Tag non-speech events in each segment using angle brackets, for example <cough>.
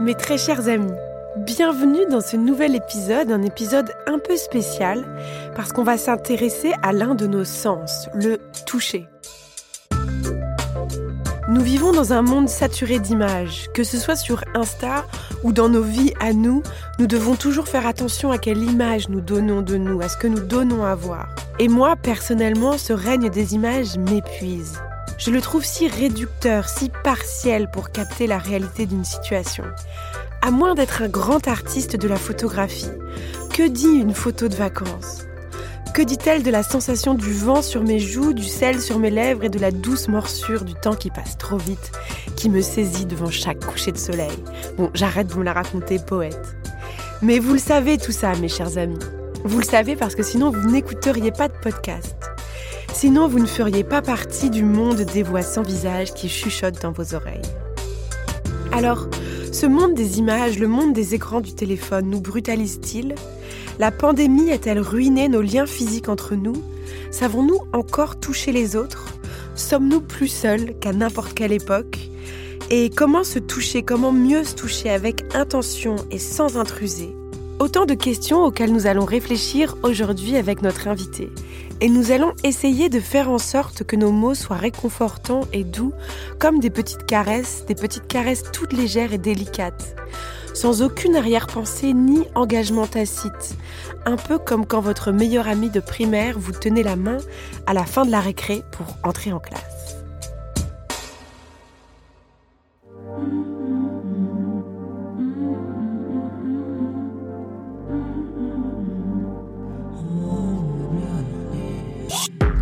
Mes très chers amis, bienvenue dans ce nouvel épisode, un épisode un peu spécial parce qu'on va s'intéresser à l'un de nos sens, le toucher. Nous vivons dans un monde saturé d'images, que ce soit sur Insta ou dans nos vies à nous, nous devons toujours faire attention à quelle image nous donnons de nous, à ce que nous donnons à voir. Et moi, personnellement, ce règne des images m'épuise. Je le trouve si réducteur, si partiel pour capter la réalité d'une situation. À moins d'être un grand artiste de la photographie, que dit une photo de vacances? Que dit-elle de la sensation du vent sur mes joues, du sel sur mes lèvres et de la douce morsure du temps qui passe trop vite, qui me saisit devant chaque coucher de soleil? Bon, j'arrête de me la raconter poète. Mais vous le savez tout ça, mes chers amis. Vous le savez parce que sinon vous n'écouteriez pas de podcast. Sinon, vous ne feriez pas partie du monde des voix sans visage qui chuchotent dans vos oreilles. Alors, ce monde des images, le monde des écrans du téléphone, nous brutalise-t-il? La pandémie a-t-elle ruiné nos liens physiques entre nous? Savons-nous encore toucher les autres? Sommes-nous plus seuls qu'à n'importe quelle époque? Et comment se toucher Comment mieux se toucher avec intention et sans intruser? Autant de questions auxquelles nous allons réfléchir aujourd'hui avec notre invité. Et nous allons essayer de faire en sorte que nos mots soient réconfortants et doux, comme des petites caresses, des petites caresses toutes légères et délicates, sans aucune arrière-pensée ni engagement tacite, un peu comme quand votre meilleur ami de primaire vous tenait la main à la fin de la récré pour entrer en classe.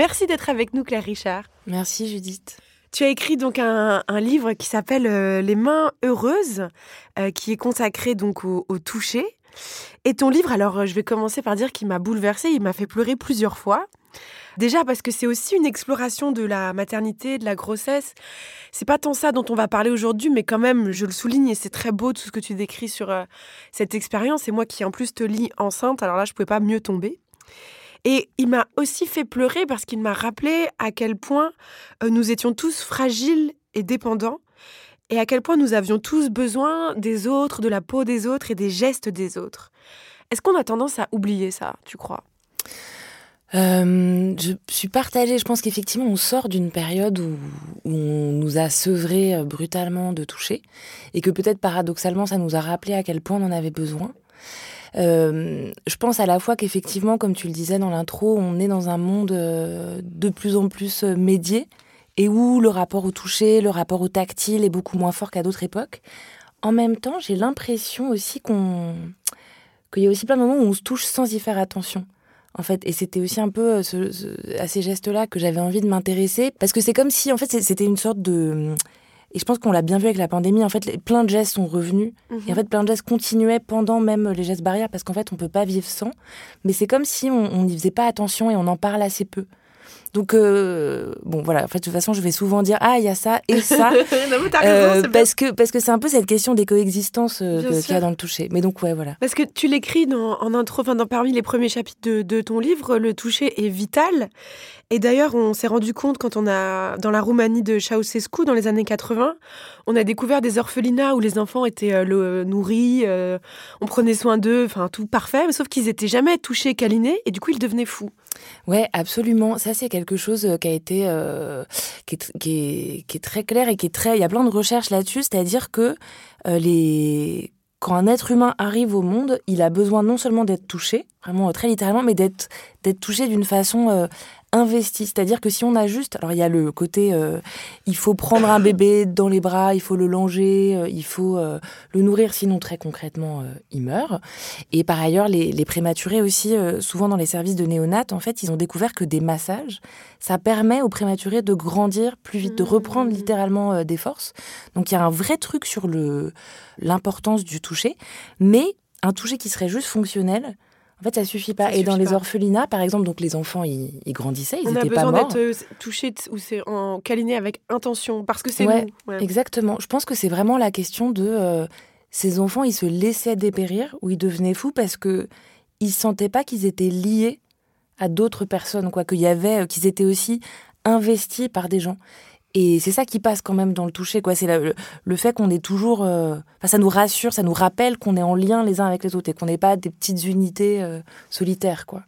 Merci d'être avec nous, Claire Richard. Merci Judith. Tu as écrit donc un, un livre qui s'appelle euh, Les mains heureuses, euh, qui est consacré donc au, au toucher. Et ton livre, alors euh, je vais commencer par dire qu'il m'a bouleversée, il m'a fait pleurer plusieurs fois. Déjà parce que c'est aussi une exploration de la maternité, de la grossesse. C'est pas tant ça dont on va parler aujourd'hui, mais quand même, je le souligne et c'est très beau tout ce que tu décris sur cette expérience. Et moi qui en plus te lis enceinte, alors là je pouvais pas mieux tomber. Et il m'a aussi fait pleurer parce qu'il m'a rappelé à quel point euh, nous étions tous fragiles et dépendants et à quel point nous avions tous besoin des autres, de la peau des autres et des gestes des autres. Est-ce qu'on a tendance à oublier ça, tu crois? Euh, je suis partagée. Je pense qu'effectivement, on sort d'une période où, où on nous a sevrés euh, brutalement de toucher et que peut-être paradoxalement, ça nous a rappelé à quel point on en avait besoin. Euh, je pense à la fois qu'effectivement, comme tu le disais dans l'intro, on est dans un monde euh, de plus en plus euh, médié et où le rapport au toucher, le rapport au tactile est beaucoup moins fort qu'à d'autres époques. En même temps, j'ai l'impression aussi qu'on qu'il y a aussi plein de moments où on se touche sans y faire attention. En fait, et c'était aussi un peu à ces gestes-là que j'avais envie de m'intéresser, parce que c'est comme si, en fait, c'était une sorte de, et je pense qu'on l'a bien vu avec la pandémie. En fait, les- plein de gestes sont revenus, et en fait, plein de gestes continuaient pendant même les gestes barrières, parce qu'en fait, on peut pas vivre sans. Mais c'est comme si on n'y faisait pas attention et on en parle assez peu. Donc, euh, bon, voilà. En fait, de toute façon, je vais souvent dire Ah, il y a ça et ça. <laughs> non, mais Euh, raison, bien. parce que parce que c'est un peu cette question des coexistences euh, qu'il y a dans le toucher. Mais donc, ouais, voilà. Parce que tu l'écris dans- en intro, enfin, dans, parmi les premiers chapitres de, de ton livre, le toucher est vital. Et d'ailleurs, on s'est rendu compte quand on a, dans la Roumanie de Ceausescu, dans les années 80, on a découvert des orphelinats où les enfants étaient euh, le- nourris, euh, on prenait soin d'eux, enfin tout parfait, mais sauf qu'ils étaient jamais touchés, câlinés, et du coup ils devenaient fous. Ouais, absolument. Ça, c'est quelque chose euh, qui a été, euh, qui, est, très clair et qui est très. Il y a plein de recherches là-dessus, c'est-à-dire que euh, les quand un être humain arrive au monde, il a besoin non seulement d'être touché, vraiment très littéralement, mais d'être d'être touché d'une façon investie. C'est-à-dire que si on a juste, alors il y a le côté, euh, il faut prendre un bébé dans les bras, il faut le langer, euh, il faut euh, le nourrir, sinon très concrètement, euh, il meurt. Et par ailleurs, les, les prématurés aussi, euh, souvent dans les services de néonat, en fait, ils ont découvert que des massages, ça permet aux prématurés de grandir plus vite, de reprendre littéralement euh, des forces. Donc il y a un vrai truc sur le l'importance du toucher, mais un toucher qui serait juste fonctionnel. En fait, ça suffit pas. Ça et dans les pas. orphelinats, par exemple, donc les enfants, ils, ils grandissaient, ils on a n'étaient pas besoin morts. d'être euh, touché t- ou c'est en câliné avec intention, parce que c'est Ouais, nous. Ouais. Exactement. Je pense que c'est vraiment la question de euh, ces enfants, ils se laissaient dépérir ou ils devenaient fous parce que ils sentaient pas qu'ils étaient liés à d'autres personnes, quoi, qu'il y avait, euh, qu'ils étaient aussi investis par des gens. Et c'est ça qui passe quand même dans le toucher, quoi. C'est le, le fait qu'on est toujours, euh, ça nous rassure, ça nous rappelle qu'on est en lien les uns avec les autres et qu'on n'est pas des petites unités euh, solitaires, quoi.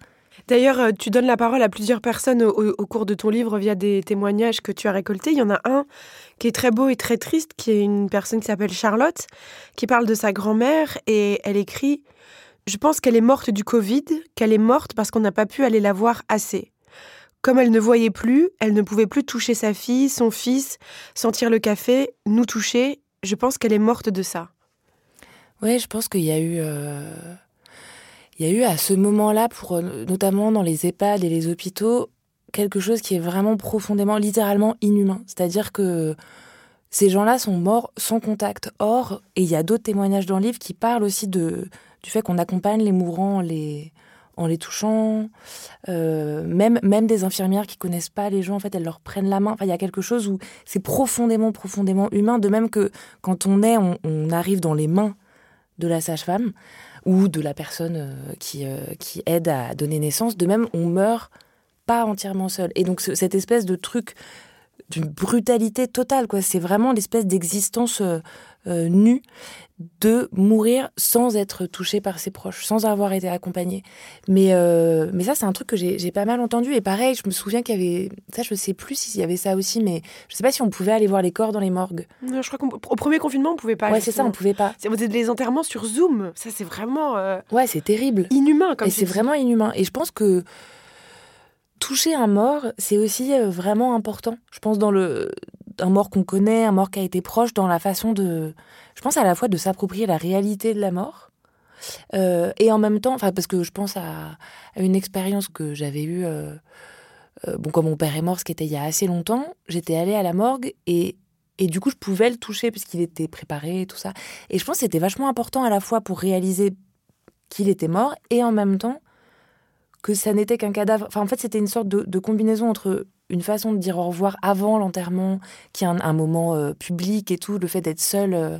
D'ailleurs, euh, tu donnes la parole à plusieurs personnes au, au cours de ton livre via des témoignages que tu as récoltés. Il y en a un qui est très beau et très triste, qui est une personne qui s'appelle Charlotte, qui parle de sa grand-mère et elle écrit Je pense qu'elle est morte du Covid, qu'elle est morte parce qu'on n'a pas pu aller la voir assez. Comme elle ne voyait plus, elle ne pouvait plus toucher sa fille, son fils, sentir le café, nous toucher. Je pense qu'elle est morte de ça. Ouais, je pense qu'il y a eu, euh, il y a eu à ce moment-là, pour euh, notamment dans les EHPAD et les hôpitaux, quelque chose qui est vraiment profondément, littéralement inhumain. C'est-à-dire que ces gens-là sont morts sans contact. Or, et il y a d'autres témoignages dans le livre qui parlent aussi du fait qu'on accompagne les mourants les en les touchant, euh, même même des infirmières qui connaissent pas les gens, en fait, elles leur prennent la main. Enfin, il y a quelque chose où c'est profondément, profondément humain. De même que quand on est, on, arrive dans les mains de la sage-femme ou de la personne euh, qui, euh, qui aide à donner naissance. De même, on meurt pas entièrement seul. Et donc, ce- cette espèce de truc d'une brutalité totale, quoi. C'est vraiment l'espèce d'existence euh, euh, nue de mourir sans être touché par ses proches, sans avoir été accompagné. Mais, euh, mais ça, c'est un truc que j'ai pas mal entendu. Et pareil, je me souviens qu'il y avait... Ça, je sais plus s'il y avait ça aussi, mais je sais pas si on pouvait aller voir les corps dans les morgues. Non, je crois qu'au premier confinement, on pouvait pas. ouais, c'est ça, on pouvait pas. C'est des enterrements sur Zoom. Ça, c'est vraiment euh, Ouais, c'est terrible. inhumain. Comme et c'est vraiment inhumain. Et je pense que toucher un mort, c'est aussi euh, vraiment important. Je pense dans le un mort qu'on connaît, un mort qui a été proche, dans la façon de, je pense à la fois de s'approprier la réalité de la mort. euh, et en même temps, enfin parce que je pense à, une expérience que j'avais eue, euh, bon quand mon père est mort, ce qui était il y a assez longtemps, j'étais allée à la morgue et et du coup je pouvais le toucher puisqu'il était préparé et tout ça. Et je pense que c'était vachement important à la fois pour réaliser qu'il était mort et en même temps que ça n'était qu'un cadavre. En fait, c'était une sorte de, combinaison entre une façon de dire au revoir avant l'enterrement, qui est un, un moment euh, public et tout, le fait d'être seul euh,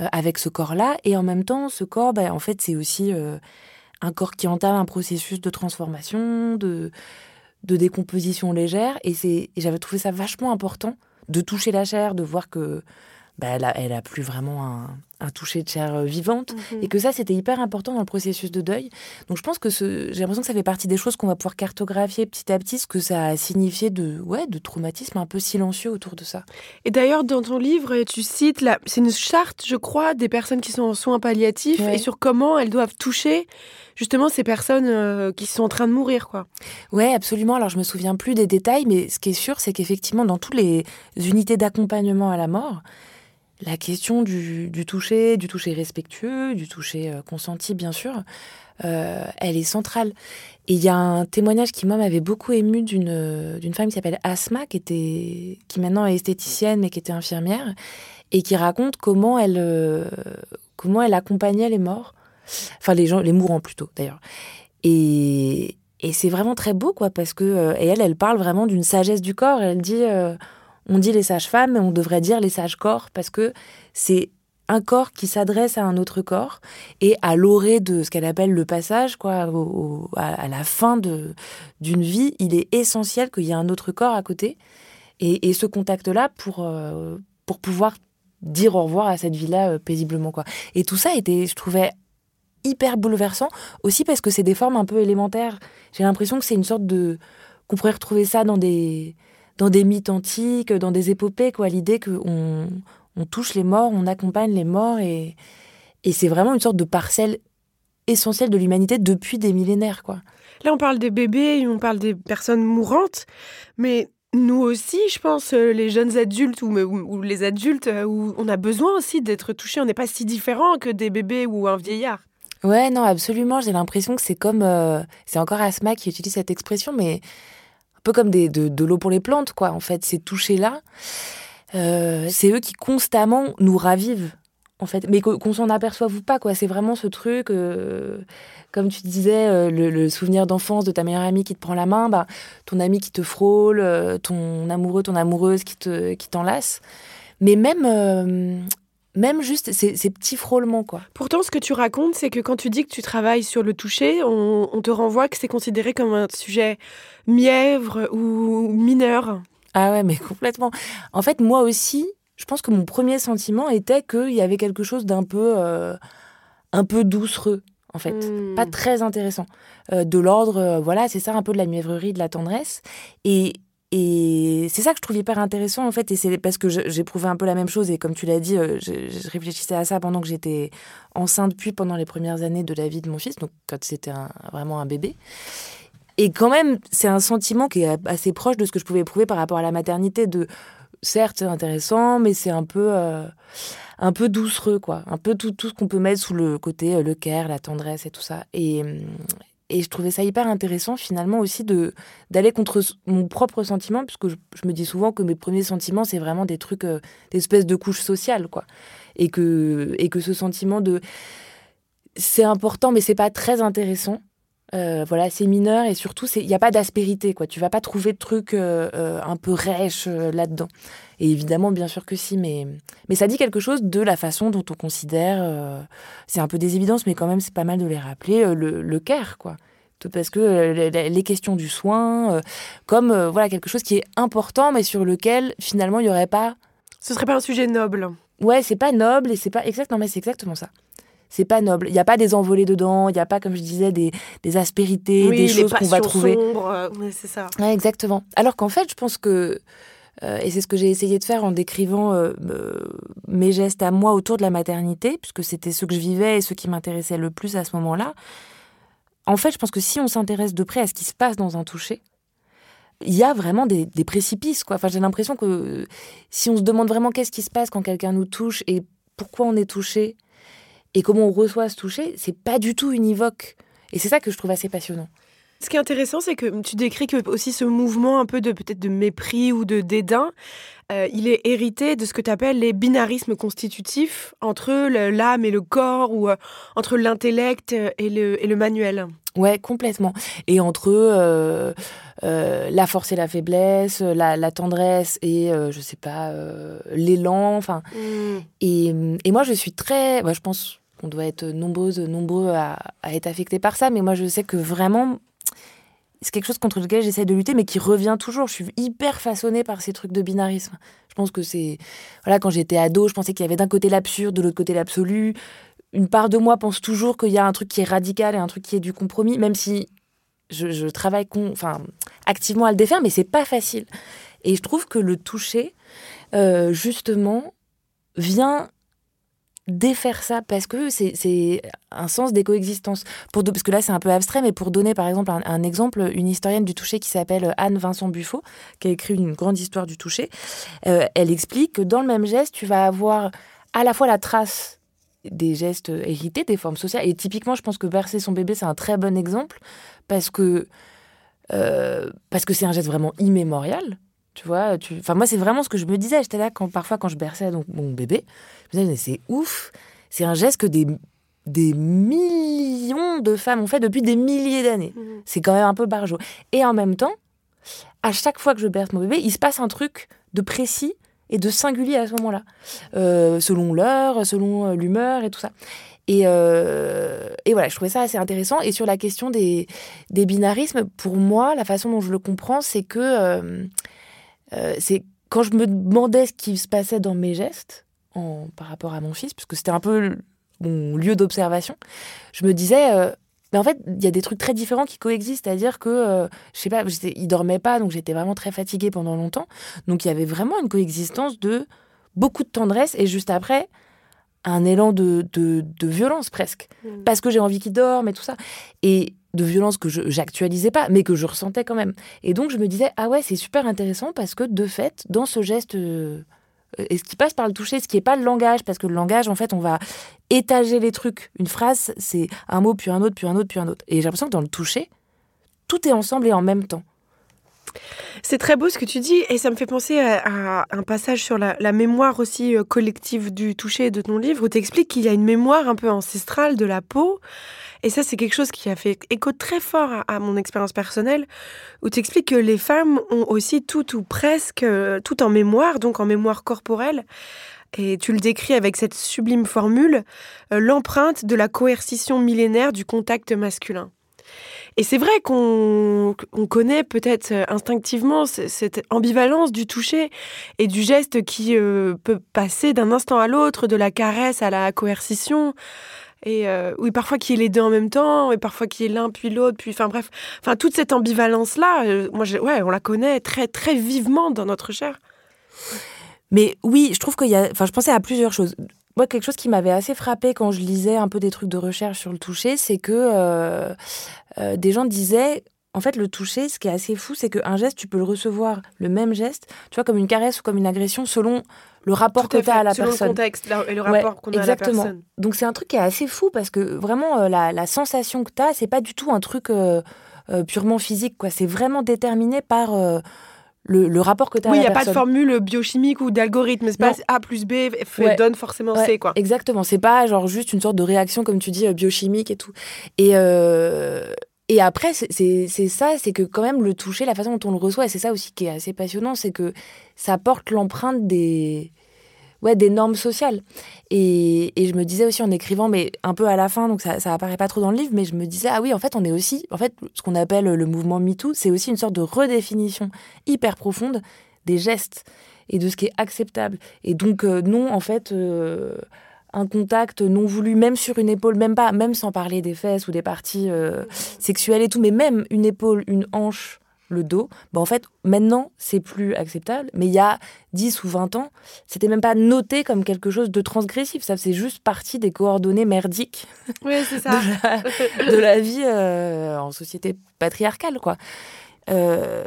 euh, avec ce corps-là, et en même temps, ce corps, ben, en fait, c'est aussi un corps qui entame un processus de transformation, de, décomposition légère, et, j'avais trouvé ça vachement important de toucher la chair, de voir que a plus vraiment un, un toucher de chair euh, vivante, Mhm. et que ça, c'était hyper important dans le processus de deuil. Donc je pense que ce, j'ai l'impression que ça fait partie des choses qu'on va pouvoir cartographier petit à petit, ce que ça a signifié de, ouais, de traumatisme un peu silencieux autour de ça. Et d'ailleurs, dans ton livre, tu cites, la... c'est une charte, je crois, des personnes qui sont en soins palliatifs Ouais. et sur comment elles doivent toucher justement ces personnes euh, qui sont en train de mourir, quoi. Ouais, absolument. Alors je me souviens plus des détails, mais ce qui est sûr, c'est qu'effectivement, dans toutes les unités d'accompagnement à la mort, la question du, toucher, du toucher respectueux, du toucher euh, consenti, bien sûr, euh, elle est centrale. Et il y a un témoignage qui, moi, m'avait beaucoup ému d'une femme qui s'appelle Asma, qui, était, qui maintenant est esthéticienne, mais qui était infirmière, et qui raconte comment elle, euh, comment elle accompagnait les morts, enfin les gens, les mourants plutôt, d'ailleurs. Et, et c'est vraiment très beau, quoi, parce que. et elle, elle parle vraiment d'une sagesse du corps. Elle dit on dit les sages-femmes, mais on devrait dire les sages-corps, parce que c'est un corps qui s'adresse à un autre corps, et à l'orée de ce qu'elle appelle le passage, quoi, à, la fin d'une vie, il est essentiel qu'il y ait un autre corps à côté. Et, et ce contact-là pour, euh, pour pouvoir dire au revoir à cette vie-là euh, paisiblement, quoi. Et tout ça était, je trouvais, hyper bouleversant, aussi parce que c'est des formes un peu élémentaires. J'ai l'impression que c'est une sorte de... qu'on pourrait retrouver ça dans des, dans des mythes antiques, dans des épopées, quoi. L'idée qu'on on touche les morts, on accompagne les morts, et, et c'est vraiment une sorte de parcelle essentielle de l'humanité depuis des millénaires, quoi. Là, on parle des bébés, on parle des personnes mourantes, mais nous aussi, je pense, euh, les jeunes adultes ou, ou- les adultes, euh, où on a besoin aussi d'être touchés. On n'est pas si différents que des bébés ou un vieillard. Ouais, non, absolument. J'ai l'impression que c'est comme. euh, c'est encore Asma qui utilise cette expression, mais peu comme des, de, de l'eau pour les plantes, quoi. En fait, ces touchés-là, euh, c'est eux qui constamment nous ravivent, en fait. Mais qu'on s'en aperçoive ou pas, quoi. C'est vraiment ce truc, euh, comme tu disais, euh, le, le souvenir d'enfance de ta meilleure amie qui te prend la main, bah, ton ami qui te frôle, ton amoureux, ton amoureuse qui te qui t'enlace. Mais même. Même juste ces, ces petits frôlements, quoi. Pourtant, ce que tu racontes, c'est que quand tu dis que tu travailles sur le toucher, on, on te renvoie que c'est considéré comme un sujet mièvre ou mineur. Ah ouais, mais complètement. En fait, moi aussi, je pense que mon premier sentiment était qu'il y avait quelque chose d'un peu, euh, un peu doucereux, en fait. Hmm. Pas très intéressant. Euh, de l'ordre, euh, voilà, c'est ça un peu de la mièvrerie, de la tendresse. Et, et c'est ça que je trouve hyper intéressant, en fait. Et c'est parce que j'éprouvais un peu la même chose. Et comme tu l'as dit, euh, je, réfléchissais à ça pendant que j'étais enceinte, puis pendant les premières années de la vie de mon fils, donc quand c'était vraiment un bébé. Et quand même, c'est un sentiment qui est assez proche de ce que je pouvais éprouver par rapport à la maternité. De, certes, intéressant, mais c'est un peu, euh, un peu doucereux, quoi. Un peu tout, tout ce qu'on peut mettre sous le côté, euh, le care, la tendresse et tout ça. Et je trouvais ça hyper intéressant, finalement, aussi de d'aller contre mon propre sentiment, puisque je, je me dis souvent que mes premiers sentiments, c'est vraiment des trucs, euh, des espèces de couches sociales, quoi. Et que, et que ce sentiment de. C'est important, mais c'est pas très intéressant. Euh, voilà, c'est mineur et surtout, il n'y a pas d'aspérité, quoi. Tu vas pas trouver de trucs euh, euh, un peu rêches euh, là-dedans. Et évidemment, bien sûr que si, mais, mais ça dit quelque chose de la façon dont on considère. c'est un peu des évidences, mais quand même, c'est pas mal de les rappeler. le, le care, quoi. Tout Parce que les, questions du soin, comme voilà quelque chose qui est important, mais sur lequel finalement il y aurait pas. Ce serait pas un sujet noble. Ouais, c'est pas noble et c'est pas exact. Non, mais c'est exactement ça. C'est pas noble. Il n'y a pas des envolées dedans. Il n'y a pas, comme je disais, des, des aspérités, oui, des choses qu'on va trouver. sombres, euh, c'est ça. Ouais, exactement. Alors qu'en fait, je pense que, euh, et c'est ce que j'ai essayé de faire en décrivant euh, euh, mes gestes à moi autour de la maternité, puisque c'était ce que je vivais et ce qui m'intéressait le plus à ce moment-là. En fait, je pense que si on s'intéresse de près à ce qui se passe dans un toucher, il y a vraiment des, des précipices. Quoi. Enfin, j'ai l'impression que si on se demande vraiment qu'est-ce qui se passe quand quelqu'un nous touche et pourquoi on est touché et comment on reçoit ce toucher, c'est pas du tout univoque. Et c'est ça que je trouve assez passionnant. Ce qui est intéressant, c'est que tu décris que aussi ce mouvement un peu de peut-être de mépris ou de dédain, euh, il est hérité de ce que tu appelles les binarismes constitutifs entre l'âme et le corps ou euh, entre l'intellect et le, et le manuel. Ouais, complètement. Et entre euh, euh, la force et la faiblesse, la, la tendresse et, euh, je sais pas, euh, l'élan, enfin. Et, et moi, je suis très. bah, je pense qu'on doit être nombreuses, nombreux à, être affectés par ça, mais moi, je sais que vraiment. C'est quelque chose contre lequel j'essaie de lutter, mais qui revient toujours. Je suis hyper façonnée par ces trucs de binarisme. Je pense que c'est. Voilà, quand j'étais ado, je pensais qu'il y avait d'un côté l'absurde, de l'autre côté l'absolu. Une part de moi pense toujours qu'il y a un truc qui est radical et un truc qui est du compromis, même si je, travaille enfin, activement à le défaire, mais c'est pas facile. Et je trouve que le toucher, euh, justement, vient défaire ça parce que c'est un sens des coexistences. Pour parce que là, c'est un peu abstrait, mais pour donner par exemple un, exemple, une historienne du toucher qui s'appelle Anne Vincent Buffo, qui a écrit une grande histoire du toucher, euh, elle explique que dans le même geste, tu vas avoir à la fois la trace des gestes hérités, des formes sociales. Et typiquement, je pense que bercer son bébé, c'est un très bon exemple parce que euh, parce que c'est un geste vraiment immémorial. Tu vois, tu... enfin moi c'est vraiment ce que je me disais. J'étais là quand parfois quand je berçais donc mon bébé, je me disais mais c'est ouf. C'est un geste que des des millions de femmes ont fait depuis des milliers d'années. Mhm. C'est quand même un peu barjot. Et en même temps, à chaque fois que je berce mon bébé, il se passe un truc de précis et de singulier à ce moment-là, euh, selon l'heure, selon euh, l'humeur et tout ça. Et, euh, et voilà, je trouvais ça assez intéressant. Et sur la question des, des binarismes, pour moi, la façon dont je le comprends, c'est que euh, euh, c'est quand je me demandais ce qui se passait dans mes gestes en, par rapport à mon fils, parce que c'était un peu mon lieu d'observation, je me disais, euh, mais en fait, il y a des trucs très différents qui coexistent, c'est-à-dire que, euh, je sais pas, il dormait pas, donc j'étais vraiment très fatiguée pendant longtemps. Donc il y avait vraiment une coexistence de beaucoup de tendresse et juste après, un élan de, de, de violence presque. Mm. Parce que j'ai envie qu'il dorme et tout ça. Et de violence que j'actualisais pas, mais que je ressentais quand même. Et donc je me disais, ah ouais, c'est super intéressant parce que de fait, dans ce geste, euh, et ce qui passe par le toucher, ce qui n'est pas le langage, parce que le langage, en fait, on va étager les trucs. Une phrase, c'est un mot, puis un autre, puis un autre, puis un autre. Et j'ai l'impression que dans le toucher, tout est ensemble et en même temps. C'est très beau ce que tu dis et ça me fait penser à, un passage sur la, la mémoire aussi euh, collective du toucher de ton livre où tu expliques qu'il y a une mémoire un peu ancestrale de la peau. Et ça, c'est quelque chose qui a fait écho très fort à, à mon expérience personnelle, où tu expliques que les femmes ont aussi tout ou presque euh, tout en mémoire, donc en mémoire corporelle. Et tu le décris avec cette sublime formule, euh, l'empreinte de la coercition millénaire du contact masculin. Et c'est vrai qu'on on connaît peut-être euh, instinctivement cette ambivalence du toucher et du geste qui euh, peut passer d'un instant à l'autre, de la caresse à la coercition. Et euh, oui, parfois qui est les deux en même temps, et parfois qui est l'un puis l'autre, puis enfin bref, enfin toute cette ambivalence là, moi ouais, on la connaît très très vivement dans notre chair. Mais oui, je trouve qu'il y a. Enfin, je pensais à plusieurs choses. Moi, quelque chose qui m'avait assez frappé quand je lisais un peu des trucs de recherche sur le toucher, c'est que euh, euh, des gens disaient. En fait, le toucher, ce qui est assez fou, c'est qu'un geste, tu peux le recevoir, le même geste, tu vois, comme une caresse ou comme une agression, selon le rapport Tout que tu as à la selon personne. le contexte et le Ouais, rapport qu'on a à la personne. Donc c'est un truc qui est assez fou parce que vraiment euh, la, la sensation que tu as, c'est pas du tout un truc euh, euh, purement physique quoi, c'est vraiment déterminé par le, le rapport que tu as Oui, il n'y a pas de formule biochimique ou d'algorithme. C'est pas. A plus B Ouais. donne forcément Ouais, C, quoi. Exactement, c'est pas genre juste une sorte de réaction comme tu dis euh, biochimique et tout. Et euh, et après c'est- c'est c'est ça, c'est que quand même le toucher, la façon dont on le reçoit, et c'est ça aussi qui est assez passionnant, c'est que ça porte l'empreinte des ouais des normes sociales. Et, et je me disais aussi en écrivant, mais un peu à la fin, donc ça ça apparaît pas trop dans le livre, mais je me disais ah oui en fait on est aussi en fait ce qu'on appelle le mouvement MeToo, c'est aussi une sorte de redéfinition hyper profonde des gestes et de ce qui est acceptable. Et donc, euh, non, en fait, euh, un contact non voulu, même sur une épaule, même pas, même sans parler des fesses ou des parties euh, sexuelles et tout, mais même une épaule, une hanche, le dos, bah en fait, maintenant, c'est plus acceptable. Mais il y a 10 ou 20 ans, c'était même pas noté comme quelque chose de transgressif. Ça faisait juste partie des coordonnées merdiques <laughs> Oui, c'est ça. de la, de la vie euh, en société patriarcale, quoi. Euh,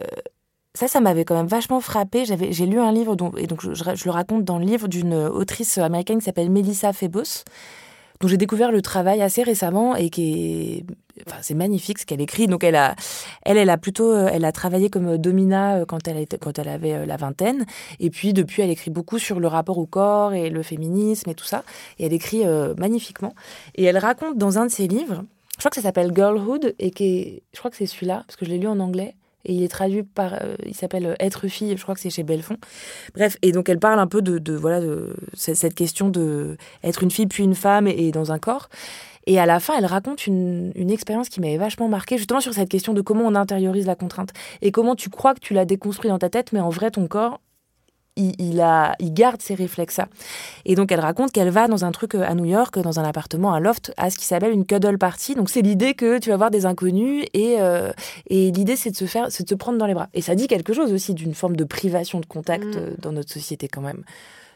ça, ça m'avait quand même vachement frappé. J'avais, j'ai lu un livre, dont, et donc je, je- je le raconte dans le livre d'une autrice américaine qui s'appelle Melissa Febos, dont j'ai découvert le travail assez récemment et qui est, enfin, c'est magnifique ce qu'elle écrit. Donc elle a, elle, elle a plutôt, euh, elle a travaillé comme domina euh, quand elle était, quand elle avait euh, la vingtaine, et puis depuis elle écrit beaucoup sur le rapport au corps et le féminisme et tout ça. Et elle écrit euh, magnifiquement. Et elle raconte dans un de ses livres, je crois que ça s'appelle Girlhood et qui est, je crois que c'est celui-là parce que je l'ai lu en anglais et il est traduit par, euh, il s'appelle euh, Être fille, je crois que c'est chez Belfond. Bref, et donc elle parle un peu de, de voilà de ce- cette question de être une fille puis une femme et, dans un corps. Et à la fin, elle raconte une, expérience qui m'avait vachement marquée, justement sur cette question de comment on intériorise la contrainte et comment tu crois que tu l'as déconstruit dans ta tête, mais en vrai, ton corps, il, il a, il garde ces réflexes-là. Et donc, elle raconte qu'elle va dans un truc euh, à New York, dans un appartement, un loft, à ce qui s'appelle une cuddle party. Donc, c'est l'idée que tu vas voir des inconnus et, euh, et l'idée, c'est de se faire, c'est de se prendre dans les bras. Et ça dit quelque chose aussi d'une forme de privation de contact Mm. euh, dans notre société quand même.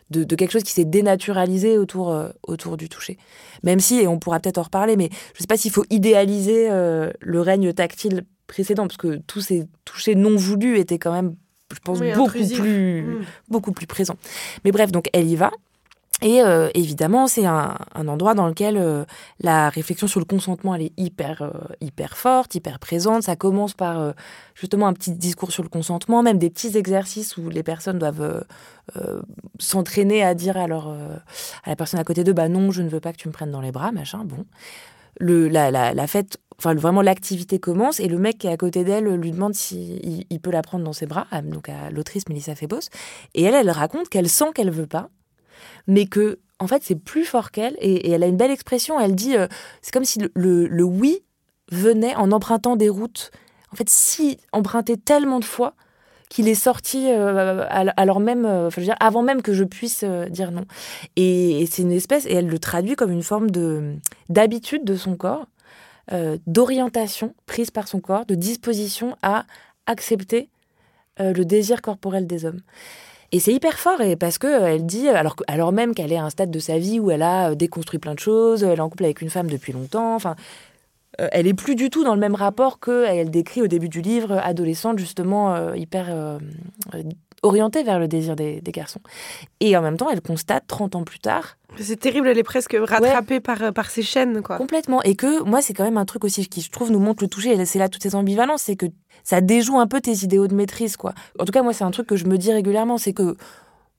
De, de quelque chose qui s'est dénaturalisé autour, euh, autour du toucher. Même si, et on pourra peut-être en reparler, mais je ne sais pas s'il faut idéaliser euh, le règne tactile précédent, parce que tous ces touchés non voulus étaient quand même, je pense, Oui, beaucoup intrusif. plus Mm. beaucoup plus présent. Mais bref, donc elle y va. Et euh, évidemment, c'est un, un, endroit dans lequel euh, la réflexion sur le consentement, elle est hyper, euh, hyper forte, hyper présente. Ça commence par justement un petit discours sur le consentement, même des petits exercices où les personnes doivent s'entraîner à dire à, leur, à la personne à côté d'eux, bah non, je ne veux pas que tu me prennes dans les bras, machin. Bon, le, la, la, la fête, enfin vraiment l'activité commence et le mec qui est à côté d'elle lui demande s'il il peut la prendre dans ses bras, donc à l'autrice Melissa Febos. Et elle, elle raconte qu'elle sent qu'elle veut pas mais que en fait c'est plus fort qu'elle et, elle a une belle expression. Elle dit euh, c'est comme si le, oui venait en empruntant des routes. En fait, si emprunté tellement de fois qu'il est sorti euh, alors même, euh, dire, avant même que je puisse dire non. Et, c'est une espèce, et elle le traduit comme une forme de d'habitude de son corps, d'orientation prise par son corps, de disposition à accepter le désir corporel des hommes. Et c'est hyper fort et parce que euh, elle dit, alors, même qu'elle est à un stade de sa vie où elle a euh, déconstruit plein de choses, elle est en couple avec une femme depuis longtemps, enfin, euh, elle est plus du tout dans le même rapport que elle décrit au début du livre, adolescente justement hyper orientée vers le désir des, garçons. Et en même temps, elle constate 30 ans plus tard. C'est terrible, elle est presque rattrapée par, par ses chaînes. Quoi. Complètement. Et que moi, c'est quand même un truc aussi qui, je trouve, nous montre le toucher. Et c'est là toutes ces ambivalences. C'est que ça déjoue un peu tes idéaux de maîtrise, quoi. En tout cas, moi, c'est un truc que je me dis régulièrement, c'est que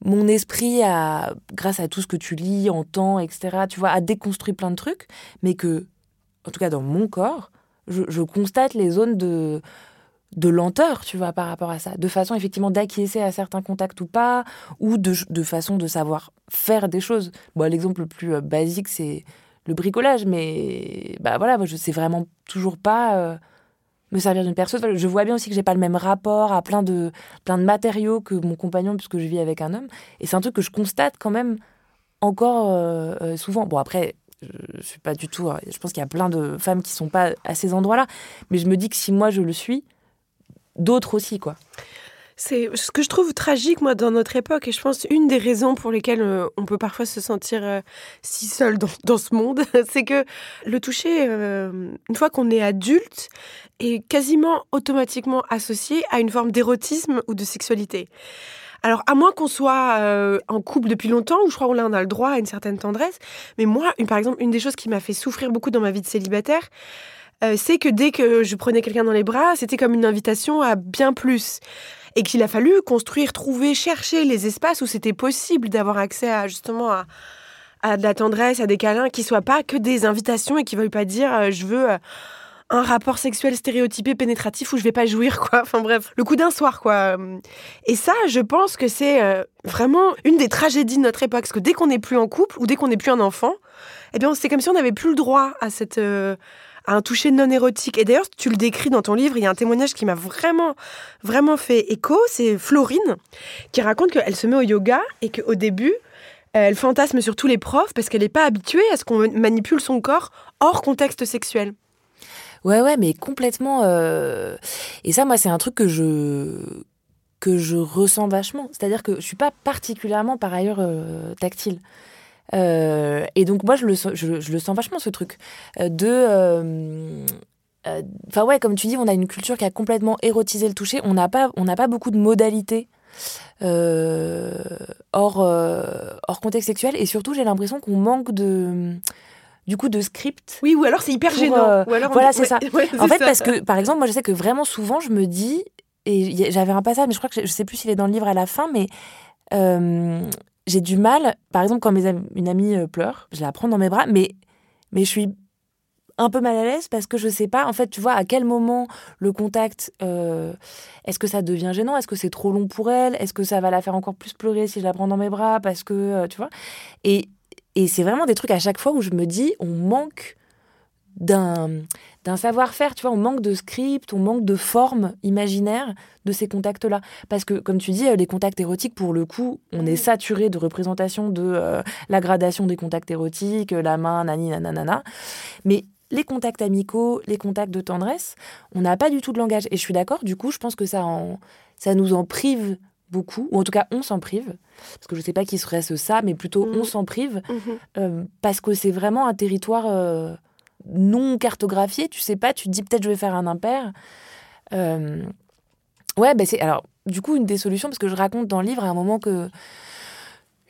mon esprit a, grâce à tout ce que tu lis, entends, etc., tu vois, a déconstruit plein de trucs, mais que, en tout cas, dans mon corps, je, constate les zones de, de lenteur, tu vois, par rapport à ça. De façon, effectivement, d'acquiescer à certains contacts ou pas, ou de, de façon de savoir faire des choses. Bon, l'exemple le plus euh, basique, c'est le bricolage, mais bah voilà, moi, je sais vraiment toujours pas. Euh, me servir d'une perceuse. Je vois bien aussi que j'ai pas le même rapport à plein de, plein de matériaux que mon compagnon, puisque je vis avec un homme. Et c'est un truc que je constate quand même encore euh, souvent. Bon, après, je suis pas du tout. Euh, je pense qu'il y a plein de femmes qui sont pas à ces endroits-là. Mais je me dis que si moi je le suis, d'autres aussi, quoi. C'est ce que je trouve tragique, moi, dans notre époque, et je pense une des raisons pour lesquelles euh, on peut parfois se sentir euh, si seul dans, ce monde, <laughs> c'est que le toucher, euh, une fois qu'on est adulte, est quasiment automatiquement associé à une forme d'érotisme ou de sexualité. Alors, à moins qu'on soit en couple depuis longtemps, où je crois qu'on a le droit à une certaine tendresse, mais moi, par exemple, une des choses qui m'a fait souffrir beaucoup dans ma vie de célibataire, c'est que dès que je prenais quelqu'un dans les bras, c'était comme une invitation à bien plus et qu'il a fallu construire, trouver, chercher les espaces où c'était possible d'avoir accès à justement à, de la tendresse, à des câlins qui soient pas que des invitations et qui ne veuillent pas dire euh, je veux euh, un rapport sexuel stéréotypé pénétratif où je vais pas jouir quoi. Enfin bref, le coup d'un soir quoi. Et ça, je pense que c'est euh, vraiment une des tragédies de notre époque parce que dès qu'on n'est plus en couple ou dès qu'on n'est plus un enfant, eh bien c'est comme si on n'avait plus le droit à cette à un toucher non érotique. Et d'ailleurs, tu le décris dans ton livre, il y a un témoignage qui m'a vraiment, vraiment fait écho. C'est Florine qui raconte qu'elle se met au yoga et qu'au début, elle fantasme sur tous les profs parce qu'elle n'est pas habituée à ce qu'on manipule son corps hors contexte sexuel. Ouais, ouais, mais complètement. Euh, et ça, moi, c'est un truc que je que je ressens vachement. C'est-à-dire que je suis pas particulièrement, par ailleurs, euh, tactile. Euh, et donc moi, je le, je, je, le sens vachement, ce truc euh, de... Euh, enfin ouais, comme tu dis, on a une culture qui a complètement érotisé le toucher. On n'a pas, on n'a pas beaucoup de modalités hors, hors contexte sexuel. Et surtout, j'ai l'impression qu'on manque de du coup de script. Oui, ou alors c'est hyper gênant. Ou alors voilà, c'est ça. en fait, parce que par exemple, moi je sais que vraiment souvent je me dis, et j'avais un passage, mais je crois que je, je sais plus s'il est dans le livre à la fin, mais j'ai du mal, par exemple, quand mes une amie euh, pleure, je la prends dans mes bras, mais, mais je suis un peu mal à l'aise parce que je sais pas, en fait, tu vois, à quel moment le contact, euh, est-ce que ça devient gênant? Est-ce que c'est trop long pour elle? Est-ce que ça va la faire encore plus pleurer si je la prends dans mes bras Parce que, euh, tu vois? Et, et c'est vraiment des trucs à chaque fois où je me dis, on manque d'un d'un savoir-faire, tu vois, on manque de script, on manque de forme imaginaire de ces contacts-là. Parce que, comme tu dis, les contacts érotiques, pour le coup, on est saturé de représentations de euh, la gradation des contacts érotiques, la main, nani, nanana. Mais les contacts amicaux, les contacts de tendresse, on n'a pas du tout de langage. Et je suis d'accord, du coup, je pense que ça, en, ça nous en prive beaucoup, ou en tout cas, on s'en prive. Parce que je ne sais pas qui serait ce ça, mais plutôt on mmh. s'en prive, mmh. euh, parce que c'est vraiment un territoire... Euh, non cartographié, tu sais pas, tu te dis peut-être je vais faire un impair. Euh, ouais, ben c'est alors du coup une des solutions parce que je raconte dans le livre à un moment que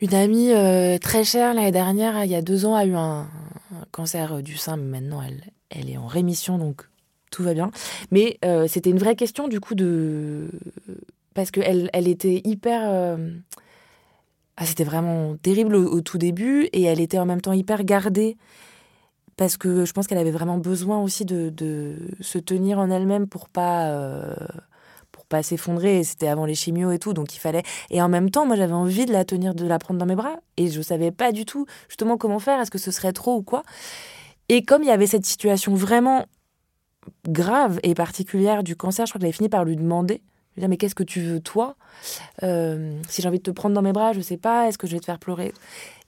Une amie euh, très chère l'année dernière, il y a deux ans, a eu un, cancer du sein. Mais maintenant, elle, elle est en rémission, donc tout va bien. Mais euh, c'était une vraie question du coup de parce qu'elle elle était hyper ah, c'était vraiment terrible au, tout début et elle était en même temps hyper gardée parce que je pense qu'elle avait vraiment besoin aussi de, se tenir en elle-même pour pas euh, pour pas s'effondrer. C'était avant les chimios et tout donc il fallait. Et en même temps moi j'avais envie de la tenir de la prendre dans mes bras. Et je savais pas du tout justement comment faire. Est-ce que ce serait trop ou quoi? Et comme il y avait cette situation vraiment grave et particulière du cancer, je crois que j'avais fini par lui demander. Je mais qu'est-ce que tu veux toi? Euh, Si j'ai envie de te prendre dans mes bras, je sais pas, est-ce que je vais te faire pleurer?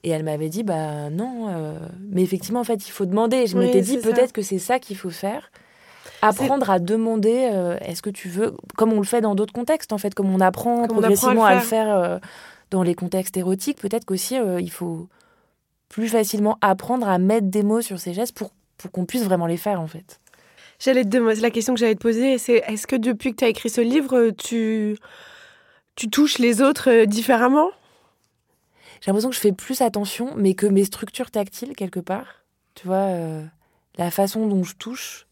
Et elle m'avait dit, bah non, euh, mais effectivement, en fait, il faut demander. Je m'étais dit, peut-être que c'est ça qu'il faut faire. Apprendre à demander, euh, est-ce que tu veux, comme on le fait dans d'autres contextes, en fait, comme on apprend progressivement à le faire, dans les contextes érotiques, peut-être qu'aussi, il faut plus facilement apprendre à mettre des mots sur ces gestes pour, pour qu'on puisse vraiment les faire, en fait. J'allais te demander, la question que j'allais te poser, c'est est-ce que depuis que tu as écrit ce livre, tu, tu touches les autres euh, différemment? J'ai l'impression que je fais plus attention, mais que mes structures tactiles, quelque part, tu vois, euh, la façon dont je touche,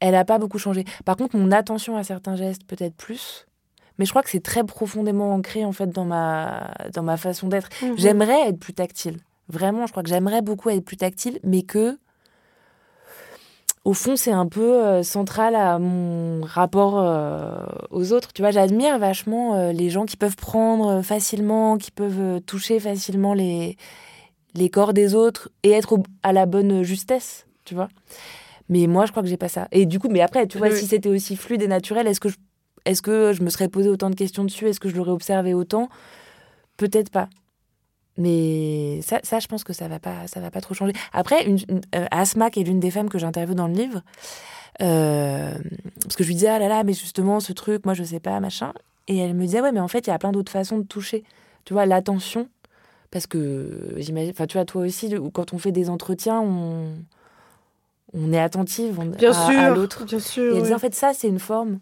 elle n'a pas beaucoup changé. Par contre, mon attention à certains gestes, peut-être plus. Mais je crois que c'est très profondément ancré, en fait, dans ma, dans ma façon d'être. Mhm. J'aimerais être plus tactile. Vraiment, je crois que j'aimerais beaucoup être plus tactile, mais que au fond, c'est un peu euh, central à mon rapport euh, aux autres. Tu vois, j'admire vachement euh, les gens qui peuvent prendre facilement, qui peuvent toucher facilement les, les corps des autres et être à la bonne justesse, tu vois. Mais moi, je crois que j'ai pas ça. Et du coup, mais après, tu vois, si c'était aussi fluide et naturel, est-ce que je, est-ce que je me serais posé autant de questions dessus? Est-ce que je l'aurais observé autant? Peut-être pas. Mais ça, ça, je pense que ça va pas, ça va pas trop changer. Après, une, euh, Asma, qui est l'une des femmes que j'interviewe dans le livre, euh, parce que je lui disais, ah là là, mais justement, ce truc, moi, je sais pas, machin. Et elle me disait, ouais, mais en fait, il y a plein d'autres façons de toucher. Tu vois, l'attention, parce que j'imagine, enfin, tu vois, toi aussi, quand on fait des entretiens, on, on est attentive bien à, sûr, à l'autre. Bien sûr. Et elle disait, en fait, ça, c'est une forme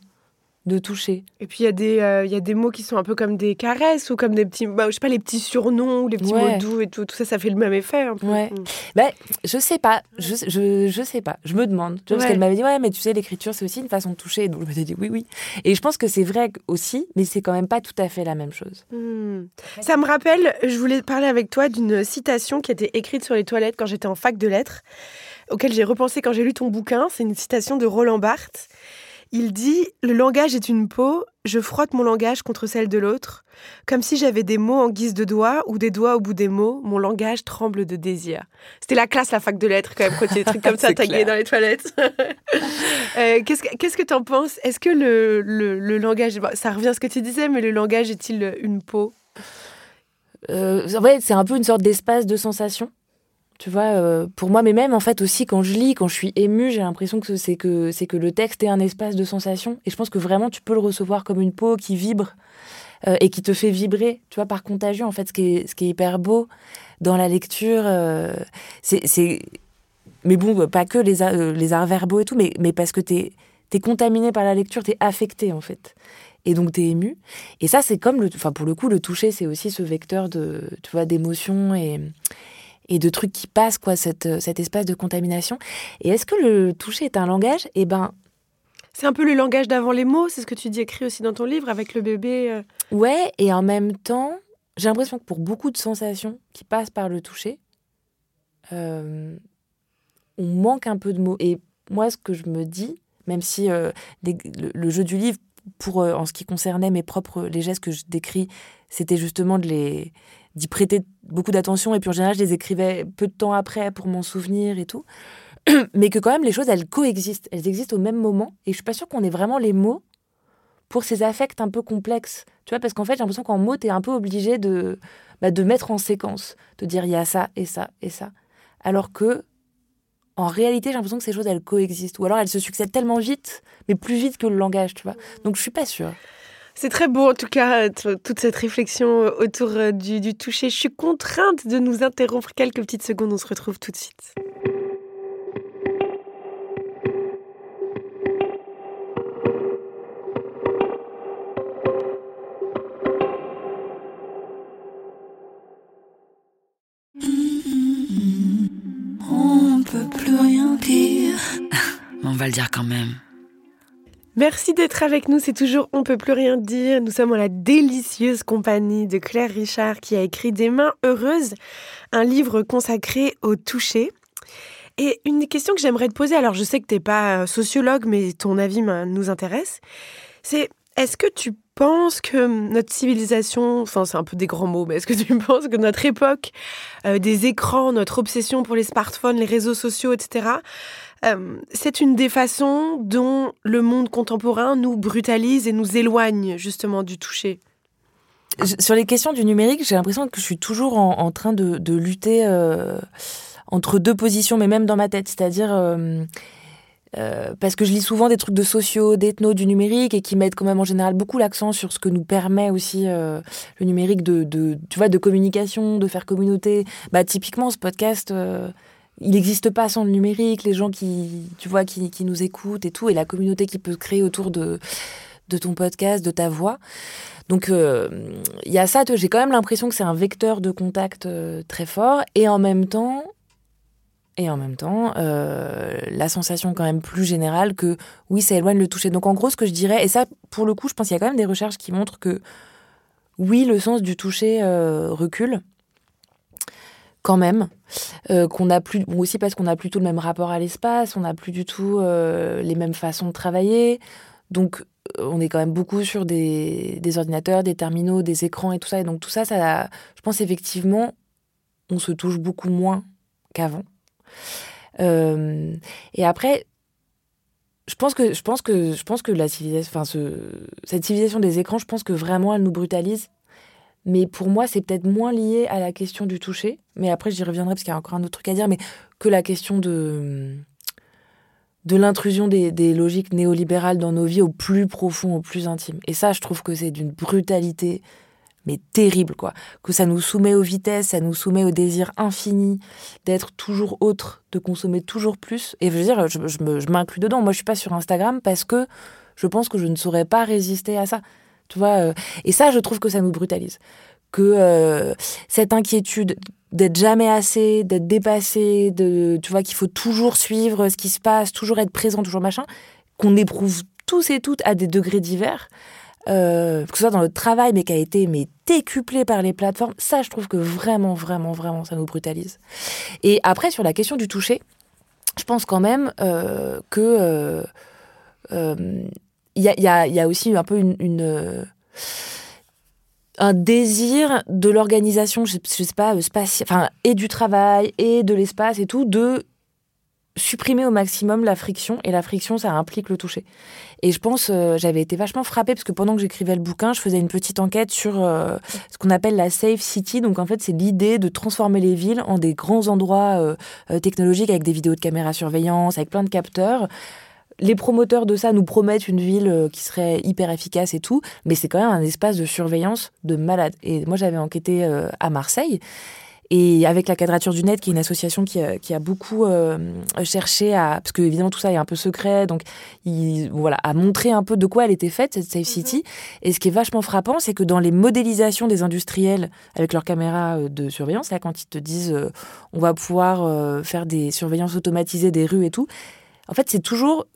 de toucher. Et puis il y, a des, euh, y a des mots qui sont un peu comme des caresses ou comme des petits, bah, je sais pas, les petits surnoms ou les petits mots doux et tout. Tout ça, ça fait le même effet. Un peu. Ouais. Mm. Ben, je sais pas. Je, je, je, sais pas. Je me demande. Tu vois, Parce qu'elle m'avait dit, ouais, mais tu sais, l'écriture, c'est aussi une façon de toucher. Donc je me suis dit, oui, oui. Et je pense que c'est vrai aussi, mais c'est quand même pas tout à fait la même chose. Mm. Ça me rappelle, je voulais parler avec toi d'une citation qui a été écrite sur les toilettes quand j'étais en fac de lettres, auquel j'ai repensé quand j'ai lu ton bouquin. C'est une citation de Roland Barthes. Il dit Le langage est une peau, je frotte mon langage contre celle de l'autre. Comme si j'avais des mots en guise de doigts ou des doigts au bout des mots, mon langage tremble de désir. C'était la classe, la fac de lettres, quand même, quand il y a des trucs <laughs> comme ça tagués dans les toilettes. <laughs> euh, Qu'est-ce que tu en penses? Est-ce que le, le, langage, ça revient à ce que tu disais, mais le langage est-il une peau? Euh, ouais, c'est un peu une sorte d'espace de sensation tu vois, euh, pour moi, mais même en fait aussi quand je lis, quand je suis émue, j'ai l'impression que c'est que c'est que le texte est un espace de sensation. Et je pense que vraiment tu peux le recevoir comme une peau qui vibre euh, et qui te fait vibrer, tu vois, par contagion. En fait, ce qui est, ce qui est hyper beau dans la lecture, euh, c'est mais bon, pas que les, les arts verbaux et tout, mais, mais parce que t'es es contaminé par la lecture, t'es affecté en fait. Et donc t'es ému. Et ça, c'est comme le, enfin pour le coup, le toucher, c'est aussi ce vecteur de, tu vois, d'émotion et et de trucs qui passent, quoi, cette, euh, cet espace de contamination. Et est-ce que le toucher est un langage? Eh ben. C'est un peu le langage d'avant les mots, c'est ce que tu dis écrit aussi dans ton livre avec le bébé. Euh. Ouais, et en même temps, j'ai l'impression que pour beaucoup de sensations qui passent par le toucher, euh, on manque un peu de mots. Et moi, ce que je me dis, même si le, jeu du livre, pour en ce qui concernait mes propres les gestes que je décris, c'était justement de les d'y prêter beaucoup d'attention. Et puis en général je les écrivais peu de temps après pour m'en souvenir et tout. <clears throat> Mais que quand même les choses elles coexistent. Elles existent au même moment. Et je suis pas sûre qu'on ait vraiment les mots pour ces affects un peu complexes. Tu vois parce qu'en fait j'ai l'impression qu'en mots tu es un peu obligé de bah, de mettre en séquence. De dire il y a ça et ça et ça. Alors que en réalité j'ai l'impression que ces choses elles coexistent. Ou alors elles se succèdent tellement vite mais plus vite que le langage tu vois. Donc je suis pas sûre c'est très beau en tout cas, euh, toute cette réflexion euh, autour euh, du, toucher. Je suis contrainte de nous interrompre quelques petites secondes, on se retrouve tout de suite. On ne peut plus rien dire. <laughs> Mais on va le dire quand même. Merci d'être avec nous, c'est toujours On peut plus rien dire. Nous sommes en la délicieuse compagnie de Claire Richard qui a écrit Des mains heureuses, un livre consacré au toucher. Et une question que j'aimerais te poser, alors je sais que tu n'es pas sociologue, mais ton avis nous intéresse, c'est est-ce que tu penses que notre civilisation, enfin c'est un peu des grands mots, mais est-ce que tu <laughs> penses que notre époque euh, des écrans, notre obsession pour les smartphones, les réseaux sociaux, etc., euh, c'est une des façons dont le monde contemporain nous brutalise et nous éloigne justement du toucher? Sur les questions du numérique, j'ai l'impression que je suis toujours en, train de, lutter euh, entre deux positions, mais même dans ma tête, c'est-à-dire euh, parce que je lis souvent des trucs de sociaux, d'ethno, du numérique et qui mettent quand même en général beaucoup l'accent sur ce que nous permet aussi euh, le numérique de, de, tu vois, de communication, de faire communauté. Bah, typiquement, ce podcast, euh, il n'existe pas sans le numérique, les gens qui, tu vois, qui, qui, nous écoutent et tout, et la communauté qui peut créer autour de, de ton podcast, de ta voix. Donc, il y a ça, j'ai quand même l'impression que c'est un vecteur de contact très fort, et en même temps, et en même temps, euh, la sensation quand même plus générale que oui, ça éloigne le toucher. Donc en gros, ce que je dirais, et ça, pour le coup, je pense qu'il y a quand même des recherches qui montrent que oui, le sens du toucher euh, recule quand même, euh, qu'on a plus, aussi parce qu'on a plutôt le même rapport à l'espace, on n'a plus du tout les mêmes façons de travailler, donc on est quand même beaucoup sur des, des, ordinateurs, des terminaux, des écrans et tout ça, et donc tout ça, ça, je pense effectivement, on se touche beaucoup moins qu'avant. Euh, et après, je pense que je pense que je pense que cette civilisation des écrans, je pense que vraiment elle nous brutalise. Mais pour moi, c'est peut-être moins lié à la question du toucher. Mais après, j'y reviendrai parce qu'il y a encore un autre truc à dire. Mais que la question de de l'intrusion des, logiques néolibérales dans nos vies au plus profond, au plus intime. Et ça, je trouve que c'est d'une brutalité mais terrible, quoi. Que ça nous soumet aux vitesses, ça nous soumet au désir infini d'être toujours autre, de consommer toujours plus. Et je veux dire, je, m'inclus dedans. Moi, je suis pas sur Instagram parce que je pense que je ne saurais pas résister à ça. Tu vois euh, Et ça, je trouve que ça nous brutalise. Que euh, cette inquiétude d'être jamais assez, d'être dépassé, de, tu vois, qu'il faut toujours suivre ce qui se passe, toujours être présent, toujours machin, qu'on éprouve tous et toutes à des degrés divers. Euh, que ce soit dans le travail, mais qui a été mais décuplé par les plateformes, ça, je trouve que vraiment, vraiment, vraiment, ça nous brutalise. Et après, sur la question du toucher, je pense quand même euh, que euh, euh, il y, a, aussi un peu une, un désir de l'organisation, je, sais pas, enfin, et du travail et de l'espace et tout, de supprimer au maximum la friction et la friction ça implique le toucher. Et je pense euh, j'avais été vachement frappée parce que pendant que j'écrivais le bouquin je faisais une petite enquête sur euh, ce qu'on appelle la safe city. Donc en fait c'est l'idée de transformer les villes en des grands endroits euh, technologiques avec des vidéos de caméra surveillance avec plein de capteurs. Les promoteurs de ça nous promettent une ville qui serait hyper efficace et tout, mais c'est quand même un espace de surveillance de malade. Et moi, j'avais enquêté à Marseille et avec la Quadrature du Net, qui est une association qui a, qui a beaucoup euh, cherché à. Parce que, évidemment, tout ça est un peu secret. Donc, il, voilà, à montrer un peu de quoi elle était faite, cette Safe mhm. City. Et ce qui est vachement frappant, c'est que dans les modélisations des industriels avec leurs caméras euh, de surveillance, là, quand ils te disent euh, on va pouvoir faire des surveillances automatisées des rues et tout, en fait, c'est toujours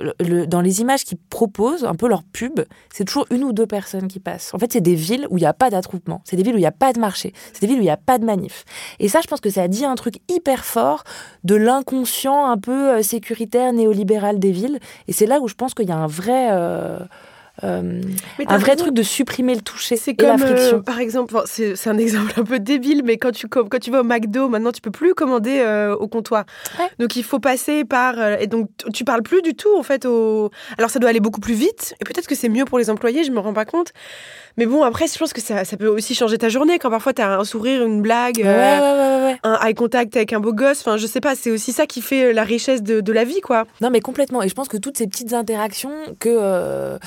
dans les images qu'ils proposent, un peu leur pub, c'est toujours une ou deux personnes qui passent. En fait, c'est des villes où il n'y a pas d'attroupement, c'est des villes où il n'y a pas de marché, c'est des villes où il n'y a pas de manif. Et ça, je pense que ça dit un truc hyper fort de l'inconscient un peu euh, sécuritaire néolibéral des villes. Et c'est là où je pense qu'il y a un vrai euh, euh, un vrai truc de supprimer le toucher c'est comme, la friction. par exemple, c'est un <laughs> exemple un peu débile, mais quand tu, quand tu vas au McDo, maintenant tu peux plus commander euh, au comptoir. Donc il faut passer par. Euh, et donc tu parles plus du tout en fait au. Alors ça doit aller beaucoup plus vite, et peut-être que c'est mieux pour les employés, je me rends pas compte. Mais bon, après, je pense que ça, ça peut aussi changer ta journée quand parfois tu as un sourire, une blague, un eye contact avec un beau gosse. Enfin, je sais pas, c'est aussi ça qui fait la richesse de, de, la vie, quoi. Non, mais complètement. Et je pense que toutes ces petites interactions que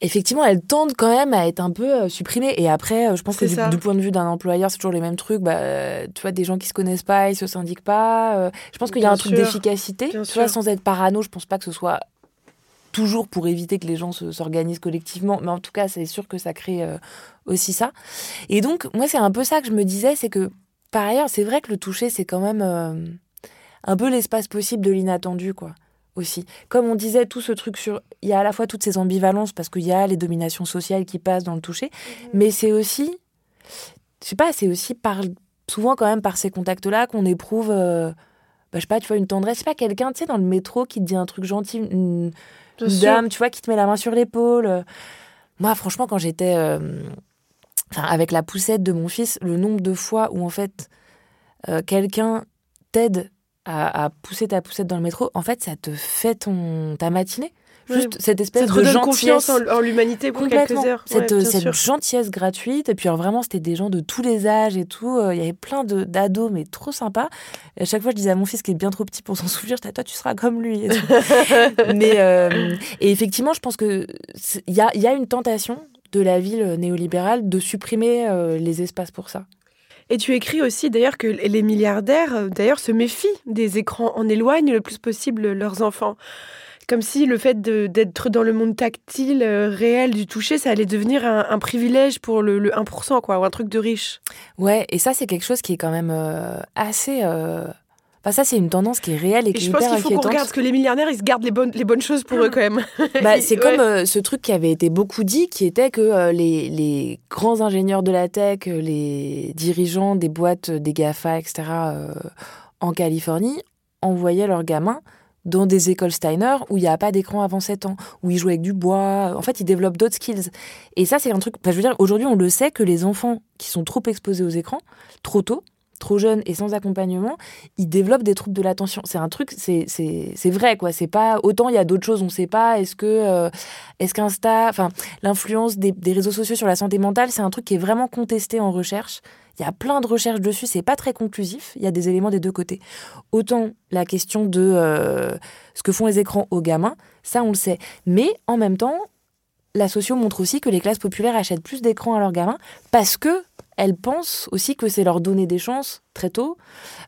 effectivement, elles tendent quand même à être un peu euh, supprimées. Et après, euh, je pense que du, point de vue d'un employeur, c'est toujours les mêmes trucs. Bah, tu vois, des gens qui se connaissent pas, ils se syndiquent pas. Euh, je pense qu'il y a un truc d'efficacité. Tu vois, sans être parano, je pense pas que ce soit toujours pour éviter que les gens s'organisent collectivement. Mais en tout cas, c'est sûr que ça crée aussi ça. Et donc, moi, c'est un peu ça que je me disais, c'est que par ailleurs, c'est vrai que le toucher, c'est quand même un peu l'espace possible de l'inattendu, quoi aussi. Comme on disait, tout ce truc sur. Il y a à la fois toutes ces ambivalences parce qu'il y a les dominations sociales qui passent dans le toucher, mmh. mais c'est aussi. Je sais pas, c'est aussi par, souvent quand même par ces contacts-là qu'on éprouve. Euh, bah, je sais pas, tu vois, une tendresse. Pas quelqu'un, tu sais, dans le métro qui te dit un truc gentil, une, dame, tu vois, qui te met la main sur l'épaule. Moi, franchement, quand j'étais. Euh, avec la poussette de mon fils, le nombre de fois où, en fait, euh, quelqu'un t'aide à, pousser ta poussette dans le métro, en fait, ça te fait ton, ta matinée. Juste cette espèce ça de gentillesse. confiance en, l'humanité pour quelques heures. Cette, cette gentillesse gratuite. Et puis vraiment, c'était des gens de tous les âges et tout. Euh, il y avait plein d'ados, mais trop sympa. Et à chaque fois, je disais à mon fils qui est bien trop petit pour s'en <laughs> souvenir, je disais, toi, tu seras comme lui. <laughs> mais euh, et effectivement, je pense que il y a, y a une tentation de la ville néolibérale de supprimer euh, les espaces pour ça. Et tu écris aussi d'ailleurs que les milliardaires euh, d'ailleurs se méfient des écrans, en éloignent le plus possible leurs enfants. Comme si le fait d'être dans le monde tactile, euh, réel, du toucher, ça allait devenir un, privilège pour le, 1%, quoi, ou un truc de riche. Ouais, et ça, c'est quelque chose qui est quand même assez Enfin, ça, c'est une tendance qui est réelle et qui est je pense qu'il faut qu'on regarde, parce que les milliardaires, ils se gardent les bonnes, les bonnes choses pour eux quand même. Bah, <laughs> c'est comme euh, ce truc qui avait été beaucoup dit, qui était que euh, les, les, grands ingénieurs de la tech, euh, les dirigeants des boîtes, des GAFA, etc., en Californie, envoyaient leurs gamins dans des écoles Steiner où il n'y a pas d'écran avant 7 ans, où ils jouent avec du bois. En fait, ils développent d'autres skills. Et ça, c'est un truc. je veux dire, aujourd'hui, on le sait que les enfants qui sont trop exposés aux écrans, trop tôt, trop jeunes et sans accompagnement, ils développent des troubles de l'attention. C'est un truc, c'est vrai, quoi. C'est pas autant il y a d'autres choses, on sait pas. Est-ce que euh, est-ce qu'Insta, enfin l'influence des, des, réseaux sociaux sur la santé mentale, c'est un truc qui est vraiment contesté en recherche. Il y a plein de recherches dessus, c'est pas très conclusif. Il y a des éléments des deux côtés. Autant la question de euh, ce que font les écrans aux gamins, ça on le sait. Mais en même temps, la socio montre aussi que les classes populaires achètent plus d'écrans à leurs gamins parce que elles pensent aussi que c'est leur donner des chances très tôt.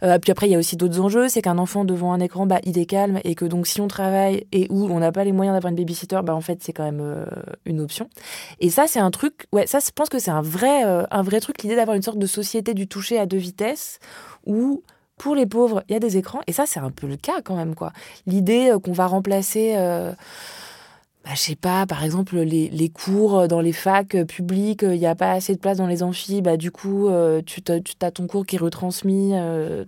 Euh, puis après, il y a aussi d'autres enjeux. C'est qu'un enfant devant un écran, bah, il est calme et que donc si on travaille et où on n'a pas les moyens d'avoir une babysitter, bah, en fait, c'est quand même euh, une option. Et ça, c'est un truc, ouais, ça, je pense que c'est un vrai, euh, un vrai truc, l'idée d'avoir une sorte de société du toucher à deux vitesses où pour les pauvres, il y a des écrans. Et ça, c'est un peu le cas quand même, quoi. L'idée qu'on va remplacer bah, je sais pas, par exemple, les, les, cours dans les facs euh, publiques, il euh, n'y a pas assez de place dans les amphis, bah, du coup, euh, tu, as ton cours qui est retransmis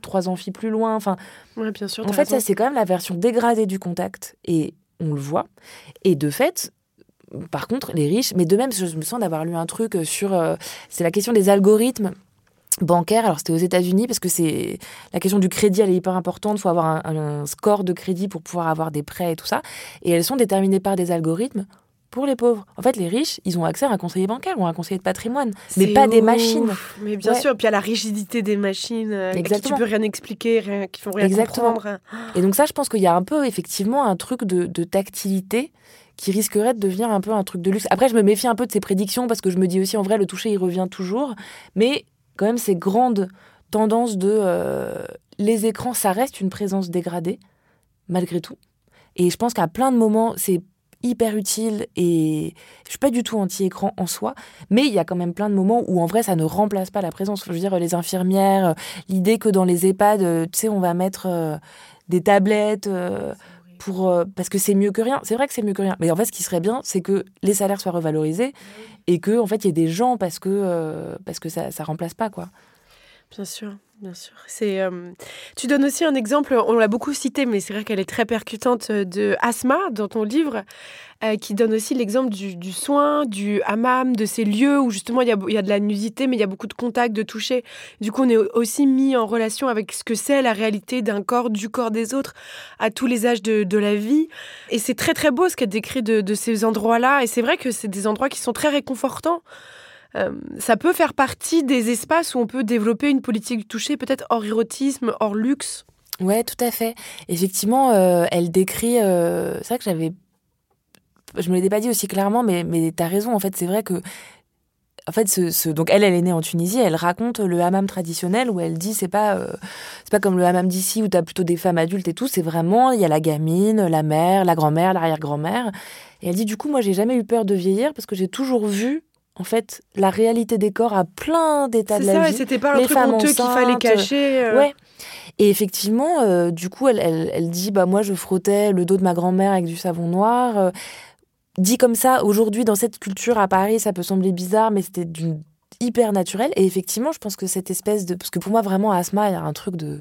trois amphis plus loin. Enfin, ouais, bien sûr. En fait, ça, c'est quand même la version dégradée du contact. Et on le voit. Et de fait, par contre, les riches, mais de même, je me sens d'avoir lu un truc sur. c'est la question des algorithmes bancaire. Alors c'était aux États-Unis parce que c'est la question du crédit, elle est hyper importante. Il faut avoir un, score de crédit pour pouvoir avoir des prêts et tout ça. Et elles sont déterminées par des algorithmes pour les pauvres. En fait, les riches, ils ont accès à un conseiller bancaire ou à un conseiller de patrimoine, mais pas des machines. Mais bien sûr, puis à la rigidité des machines, euh, Exactement. qui tu peux rien expliquer, rien, qui font rien Exactement. comprendre. Et donc ça, je pense qu'il y a un peu effectivement un truc de, de tactilité qui risquerait de devenir un peu un truc de luxe. Après, je me méfie un peu de ces prédictions parce que je me dis aussi, en vrai, le toucher, il revient toujours. Mais quand même ces grandes tendances de euh, les écrans, ça reste une présence dégradée, malgré tout. Et je pense qu'à plein de moments, c'est hyper utile et je suis pas du tout anti-écran en soi, mais il y a quand même plein de moments où en vrai ça ne remplace pas la présence. Je veux dire, les infirmières, euh, l'idée que dans les EHPAD, euh, tu sais, on va mettre des tablettes pour parce que c'est mieux que rien. C'est vrai que c'est mieux que rien, mais en fait, ce qui serait bien, c'est que les salaires soient revalorisés et que en fait il y ait des gens parce que euh, parce que ça ça remplace pas quoi. Bien sûr, bien sûr. C'est euh, tu donnes aussi un exemple, on l'a beaucoup cité, mais c'est vrai qu'elle est très percutante euh, de Asma dans ton livre. Euh, qui donne aussi l'exemple du, soin, du hammam, de ces lieux où justement il y a, y a, de la nudité, mais il y a beaucoup de contacts, de toucher. Du coup, on est aussi mis en relation avec ce que c'est la réalité d'un corps, du corps des autres, à tous les âges de, de la vie. Et c'est très très beau ce qu'elle décrit de, de ces endroits-là. Et c'est vrai que c'est des endroits qui sont très réconfortants. Euh, ça peut faire partie des espaces où on peut développer une politique du toucher, peut-être hors érotisme, hors luxe. Ouais, tout à fait. Effectivement, euh, elle décrit. c'est vrai que j'avais je me l'ai pas dit aussi clairement, mais, mais tu as raison. En fait, c'est vrai que. En fait, donc elle, elle est née en Tunisie. Elle raconte le hammam traditionnel où elle dit c'est pas euh, c'est pas comme le hammam d'ici où tu as plutôt des femmes adultes et tout. C'est vraiment il y a la gamine, la mère, la grand-mère, l'arrière-grand-mère. Et elle dit du coup moi j'ai jamais eu peur de vieillir parce que j'ai toujours vu en fait la réalité des corps à plein d'états de la ça, vie. C'était pas un truc honteux qu'il fallait cacher. Euh. Ouais. Et effectivement, euh, du coup, elle, elle, elle, dit bah moi je frottais le dos de ma grand-mère avec du savon noir. Euh, dit comme ça, aujourd'hui dans cette culture à Paris, ça peut sembler bizarre, mais c'était d'une hyper naturel. Et effectivement, je pense que cette espèce de, parce que pour moi vraiment Asma, il y a un truc de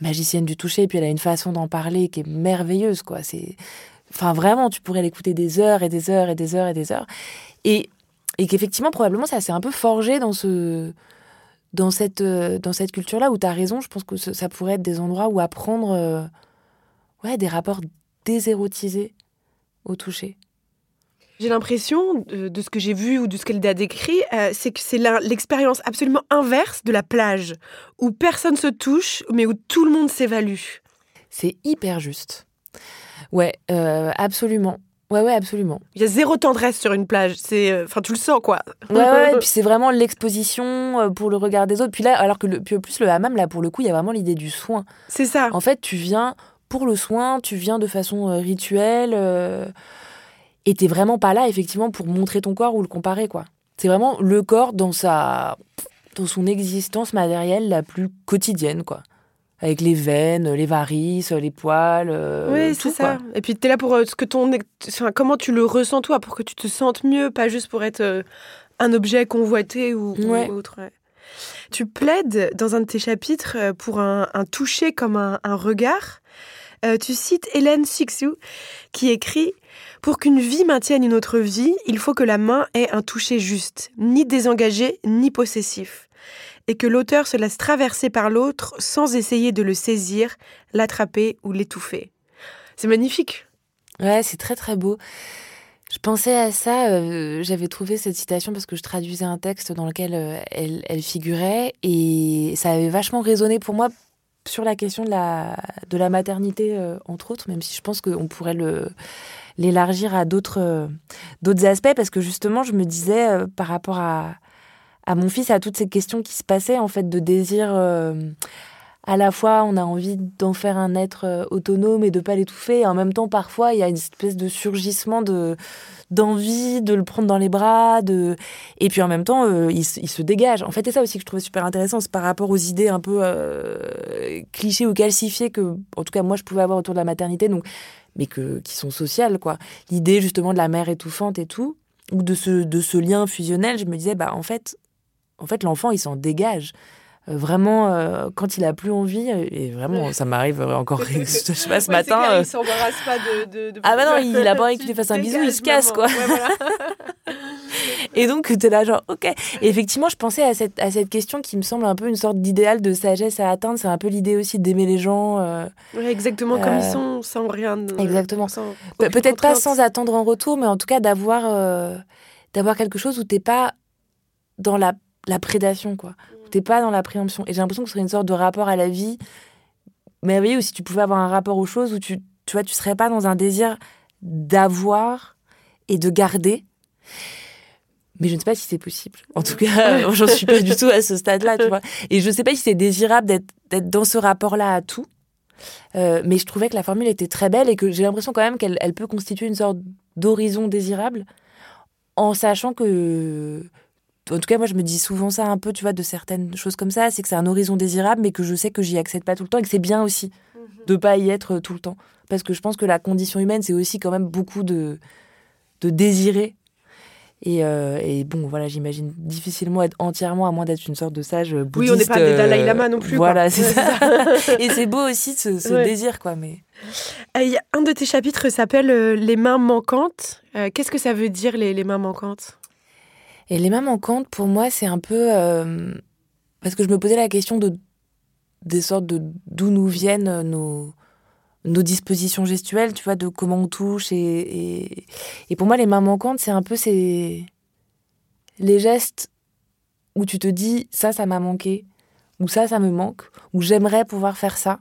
magicienne du toucher, et puis elle a une façon d'en parler qui est merveilleuse, quoi. C'est, enfin vraiment, tu pourrais l'écouter des heures et des heures et des heures et des heures. Et et qu'effectivement probablement ça s'est un peu forgé dans ce dans cette, euh, dans cette culture-là où tu as raison, je pense que ça pourrait être des endroits où apprendre euh, ouais, des rapports désérotisés au toucher. J'ai l'impression, de, ce que j'ai vu ou de ce qu'elle a décrit, euh, c'est que c'est l'expérience absolument inverse de la plage, où personne se touche, mais où tout le monde s'évalue. C'est hyper juste. Ouais, absolument. Ouais, ouais, absolument. Il y a zéro tendresse sur une plage. C'est, euh, enfin, tu le sens, quoi. Ouais, ouais. et puis <laughs> c'est vraiment l'exposition euh, pour le regard des autres. Puis là, alors que le, puis plus le hammam, là, pour le coup, il y a vraiment l'idée du soin. C'est ça. En fait, tu viens pour le soin, tu viens de façon euh, rituelle, et t'es vraiment pas là, effectivement, pour montrer ton corps ou le comparer, quoi. C'est vraiment le corps dans sa, dans son existence matérielle la plus quotidienne, quoi avec les veines, les varices, les poils. Euh, oui, c'est ça. Et puis tu es là pour euh, ce que ton, enfin, comment tu le ressens toi, pour que tu te sentes mieux, pas juste pour être euh, un objet convoité ou, autre. Tu plaides dans un de tes chapitres pour un, toucher comme un, regard. tu cites Hélène Sixou qui écrit Pour qu'une vie maintienne une autre vie, il faut que la main ait un toucher juste, ni désengagé, ni possessif et que l'auteur se laisse traverser par l'autre sans essayer de le saisir, l'attraper ou l'étouffer. C'est magnifique. Ouais, c'est très très beau. Je pensais à ça, euh, j'avais trouvé cette citation parce que je traduisais un texte dans lequel euh, elle, figurait et ça avait vachement résonné pour moi sur la question de la, de la maternité, euh, entre autres, même si je pense qu'on pourrait l'élargir à d'autres d'autres aspects parce que justement je me disais par rapport à, à mon fils à toutes ces questions qui se passaient en fait de désir euh, à la fois on a envie d'en faire un être euh, autonome et de pas l'étouffer et en même temps parfois il y a une espèce de surgissement de d'envie de le prendre dans les bras de et puis en même temps euh, il, se dégage. En fait c'est ça aussi que je trouvais super intéressant c'est par rapport aux idées un peu clichés ou calcifiées que en tout cas moi je pouvais avoir autour de la maternité donc mais que qui sont sociales quoi. L'idée justement de la mère étouffante et tout ou de ce de ce lien fusionnel je me disais bah en fait en fait, l'enfant, il s'en dégage. Euh, vraiment, euh, quand il a plus envie, euh, et vraiment, ça m'arrive encore, <laughs> je sais pas, ce matin. il s'embarrasse pas de, Ah bah non, il a pas envie que tu <laughs> lui fasses un bisou, il se casse, quoi. <laughs> et donc, tu es là, genre, ok. Et effectivement, je pensais à cette, à cette question qui me semble un peu une sorte d'idéal de sagesse à atteindre. C'est un peu l'idée aussi d'aimer les gens. exactement comme ils sont, sans rien. exactement. Peut-être pas sans attendre en retour, mais en tout cas d'avoir d'avoir quelque chose où t'es pas dans la la prédation, quoi. T'es pas dans la préemption. Et j'ai l'impression que ce serait une sorte de rapport à la vie merveilleux, ou si tu pouvais avoir un rapport aux choses où tu, tu vois, tu serais pas dans un désir d'avoir et de garder. Mais je ne sais pas si c'est possible. En tout cas, <laughs> j'en suis pas du tout à ce stade-là, tu vois. Et je ne sais pas si c'est désirable d'être dans ce rapport-là à tout. Euh, mais je trouvais que la formule était très belle et que j'ai l'impression quand même qu'elle elle peut constituer une sorte d'horizon désirable en sachant que en tout cas, moi, je me dis souvent ça un peu, tu vois, de certaines choses comme ça, c'est que c'est un horizon désirable, mais que je sais que j'y accède pas tout le temps et que c'est bien aussi de mhm. de pas y être tout le temps. Parce que je pense que la condition humaine, c'est aussi quand même beaucoup de, de désirer. Et, euh, et bon, voilà, j'imagine difficilement être entièrement, à moins d'être une sorte de sage bouddhiste. Oui, on n'est pas des Dalai Lama non plus. Voilà, c'est ça. <laughs> et c'est beau aussi ce, ce désir, quoi. Mais un de tes chapitres s'appelle euh, Les mains manquantes. Euh, qu'est-ce que ça veut dire les, les mains manquantes? Et les mains manquantes, pour moi, c'est un peu. Euh, parce que je me posais la question de des sortes de d'où nous viennent nos, nos dispositions gestuelles, tu vois, de comment on touche. Et, et, pour moi, les mains manquantes, c'est un peu ces, les gestes où tu te dis ça, ça m'a manqué, ou ça, ça me manque, ou j'aimerais pouvoir faire ça.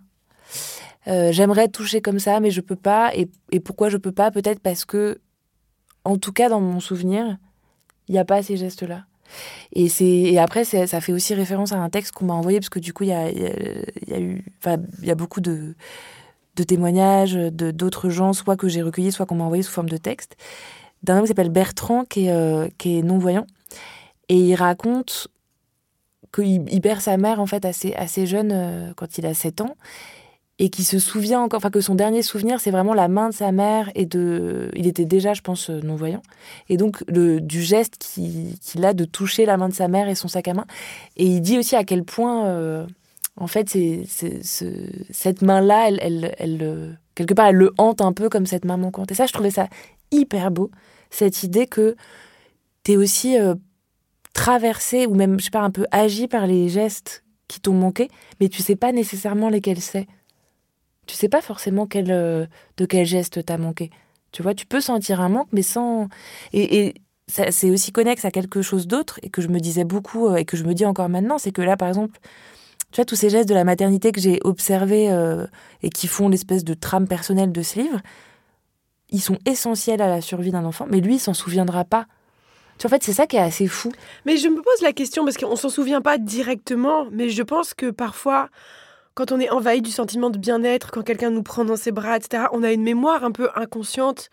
Euh, j'aimerais toucher comme ça, mais je peux pas. Et, et pourquoi je peux pas? Peut-être parce que, en tout cas, dans mon souvenir, il n'y a pas ces gestes-là. Et, et après, ça fait aussi référence à un texte qu'on m'a envoyé, parce que du coup, il y a, y a, eu, il y a beaucoup de, de témoignages de, d'autres gens, soit que j'ai recueillis, soit qu'on m'a envoyé sous forme de texte, d'un homme qui s'appelle Bertrand, qui est, euh, est non-voyant. Et il raconte qu'il perd sa mère en fait assez, assez jeune euh, quand il a 7 ans et qui se souvient encore, enfin que son dernier souvenir, c'est vraiment la main de sa mère et de, il était déjà, je pense, euh, non voyant, et donc le, du geste qu'il a de toucher la main de sa mère et son sac à main. Et il dit aussi à quel point, euh, en fait, c'est, cette main-là, elle, quelque part, elle le hante un peu comme cette main manquante. Et ça, je trouvais ça hyper beau, cette idée que tu es aussi euh, traversé ou même, je sais pas, un peu agi par les gestes qui t'ont manqué, mais tu sais pas nécessairement lesquels c'est tu sais pas forcément quel, euh, de quel geste t'as manqué. Tu vois, tu peux sentir un manque, mais sans. Et, c'est aussi connexe à quelque chose d'autre, et que je me disais beaucoup, euh, et que je me dis encore maintenant, c'est que là, par exemple, tu vois, tous ces gestes de la maternité que j'ai observés euh, et qui font l'espèce de trame personnelle de ce livre, ils sont essentiels à la survie d'un enfant, mais lui, il s'en souviendra pas. Tu vois, en fait, c'est ça qui est assez fou. Mais je me pose la question, parce qu'on s'en souvient pas directement, mais je pense que parfois, quand on est envahi du sentiment de bien-être, quand quelqu'un nous prend dans ses bras, etc., on a une mémoire un peu inconsciente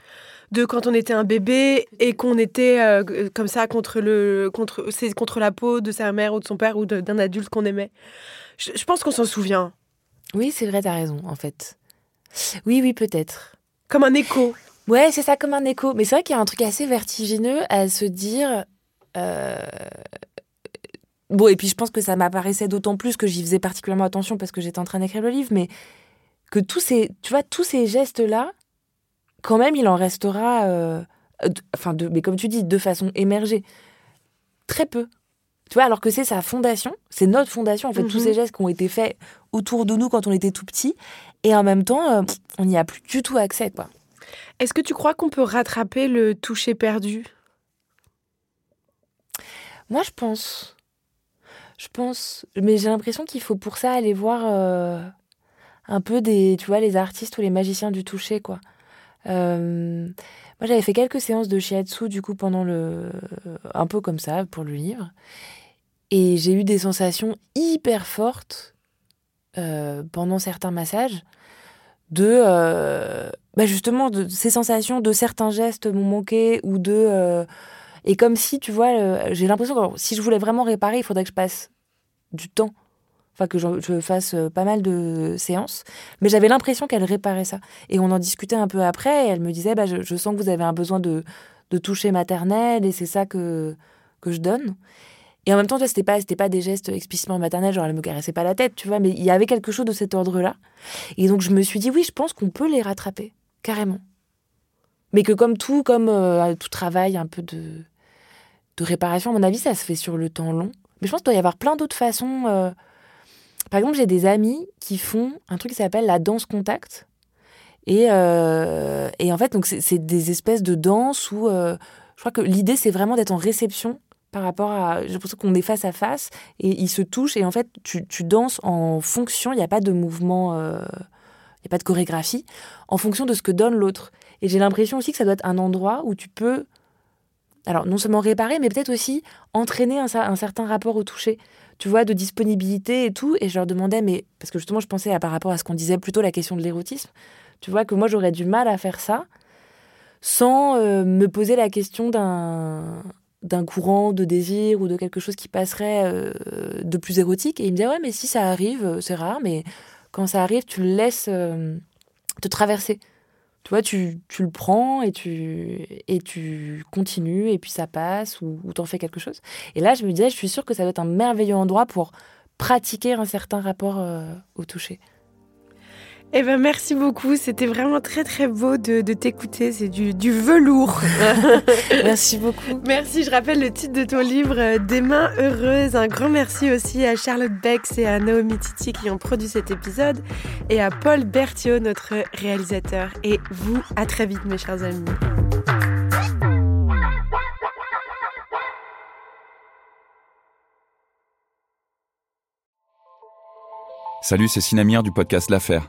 de quand on était un bébé et qu'on était euh, comme ça contre, le, contre, contre la peau de sa mère ou de son père ou d'un adulte qu'on aimait. Je, pense qu'on s'en souvient. Oui, c'est vrai, t'as raison, en fait. Oui, oui, peut-être. Comme un écho. Ouais, c'est ça, comme un écho. Mais c'est vrai qu'il y a un truc assez vertigineux à se dire. Euh, Bon, et puis je pense que ça m'apparaissait d'autant plus que j'y faisais particulièrement attention parce que j'étais en train d'écrire le livre, mais que tous ces, tu vois, tous ces gestes-là, quand même, il en restera, euh, enfin, de, mais comme tu dis, de façon émergée. Très peu. Tu vois, alors que c'est sa fondation, c'est notre fondation, en fait, tous mhm. ces gestes qui ont été faits autour de nous quand on était tout petit, et en même temps, euh, on n'y a plus du tout accès, quoi. Est-ce que tu crois qu'on peut rattraper le toucher perdu? Moi, je pense je pense. Mais j'ai l'impression qu'il faut pour ça aller voir euh, un peu des, tu vois, les artistes ou les magiciens du toucher, quoi. Euh, moi, j'avais fait quelques séances de shiatsu, du coup, pendant le. un peu comme ça, pour le livre. Et j'ai eu des sensations hyper fortes euh, pendant certains massages de. bah justement, de ces sensations de certains gestes m'ont manqué ou de et comme si, tu vois, euh, j'ai l'impression que si je voulais vraiment réparer, il faudrait que je passe du temps. Enfin, que je, fasse euh, pas mal de séances. Mais j'avais l'impression qu'elle réparait ça. Et on en discutait un peu après. Et elle me disait bah, je, sens que vous avez un besoin de, de toucher maternel et c'est ça que, que je donne. Et en même temps, c'était pas, c'était pas des gestes explicitement maternels, genre elle me caressait pas la tête, tu vois, mais il y avait quelque chose de cet ordre-là. Et donc je me suis dit, oui, je pense qu'on peut les rattraper, carrément. Mais que comme tout, comme euh, tout travail un peu de, de réparation, à mon avis, ça se fait sur le temps long. Mais je pense qu'il doit y avoir plein d'autres façons. Euh. Par exemple, j'ai des amis qui font un truc qui s'appelle la danse contact. Et, euh, et en fait, c'est des espèces de danse où je crois que l'idée, c'est vraiment d'être en réception par rapport à. J'ai l'impression qu'on est face à face et ils se touchent. Et en fait, tu, tu danses en fonction, il n'y a pas de mouvement, il n'y a pas de chorégraphie, en fonction de ce que donne l'autre. Et j'ai l'impression aussi que ça doit être un endroit où tu peux, alors non seulement réparer, mais peut-être aussi entraîner un, certain rapport au toucher, tu vois, de disponibilité et tout. Et je leur demandais, mais parce que justement, je pensais par rapport à ce qu'on disait plutôt la question de l'érotisme, tu vois, que moi j'aurais du mal à faire ça sans euh, me poser la question d'un d'un courant de désir ou de quelque chose qui passerait euh, de plus érotique. Et il me disait, ouais, mais si ça arrive, euh, c'est rare, mais quand ça arrive, tu le laisses te traverser. Tu vois, tu, tu, le prends et tu, et tu continues, et puis ça passe, ou, t'en fais quelque chose. Et là, je me disais, je suis sûre que ça doit être un merveilleux endroit pour pratiquer un certain rapport euh, au toucher. Eh ben merci beaucoup, c'était vraiment très très beau de, t'écouter, c'est du, du, velours. <laughs> merci beaucoup. Merci, je rappelle le titre de ton livre euh, Des mains heureuses. Un grand merci aussi à Charlotte Bex et à Naomi Titi qui ont produit cet épisode et à Paul Berthiaud, notre réalisateur. Et vous, à très vite mes chers amis. Salut, c'est Sinamir du podcast L'Affaire.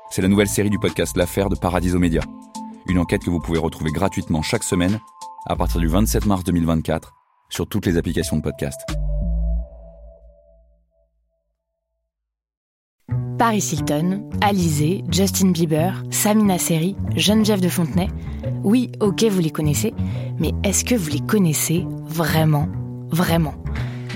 c'est la nouvelle série du podcast L'affaire de Paradiso Média. Une enquête que vous pouvez retrouver gratuitement chaque semaine à partir du 27 mars 2024 sur toutes les applications de podcast. Paris Hilton, Alizé, Justin Bieber, Samina Seri, Geneviève de Fontenay. Oui, ok, vous les connaissez, mais est-ce que vous les connaissez vraiment? Vraiment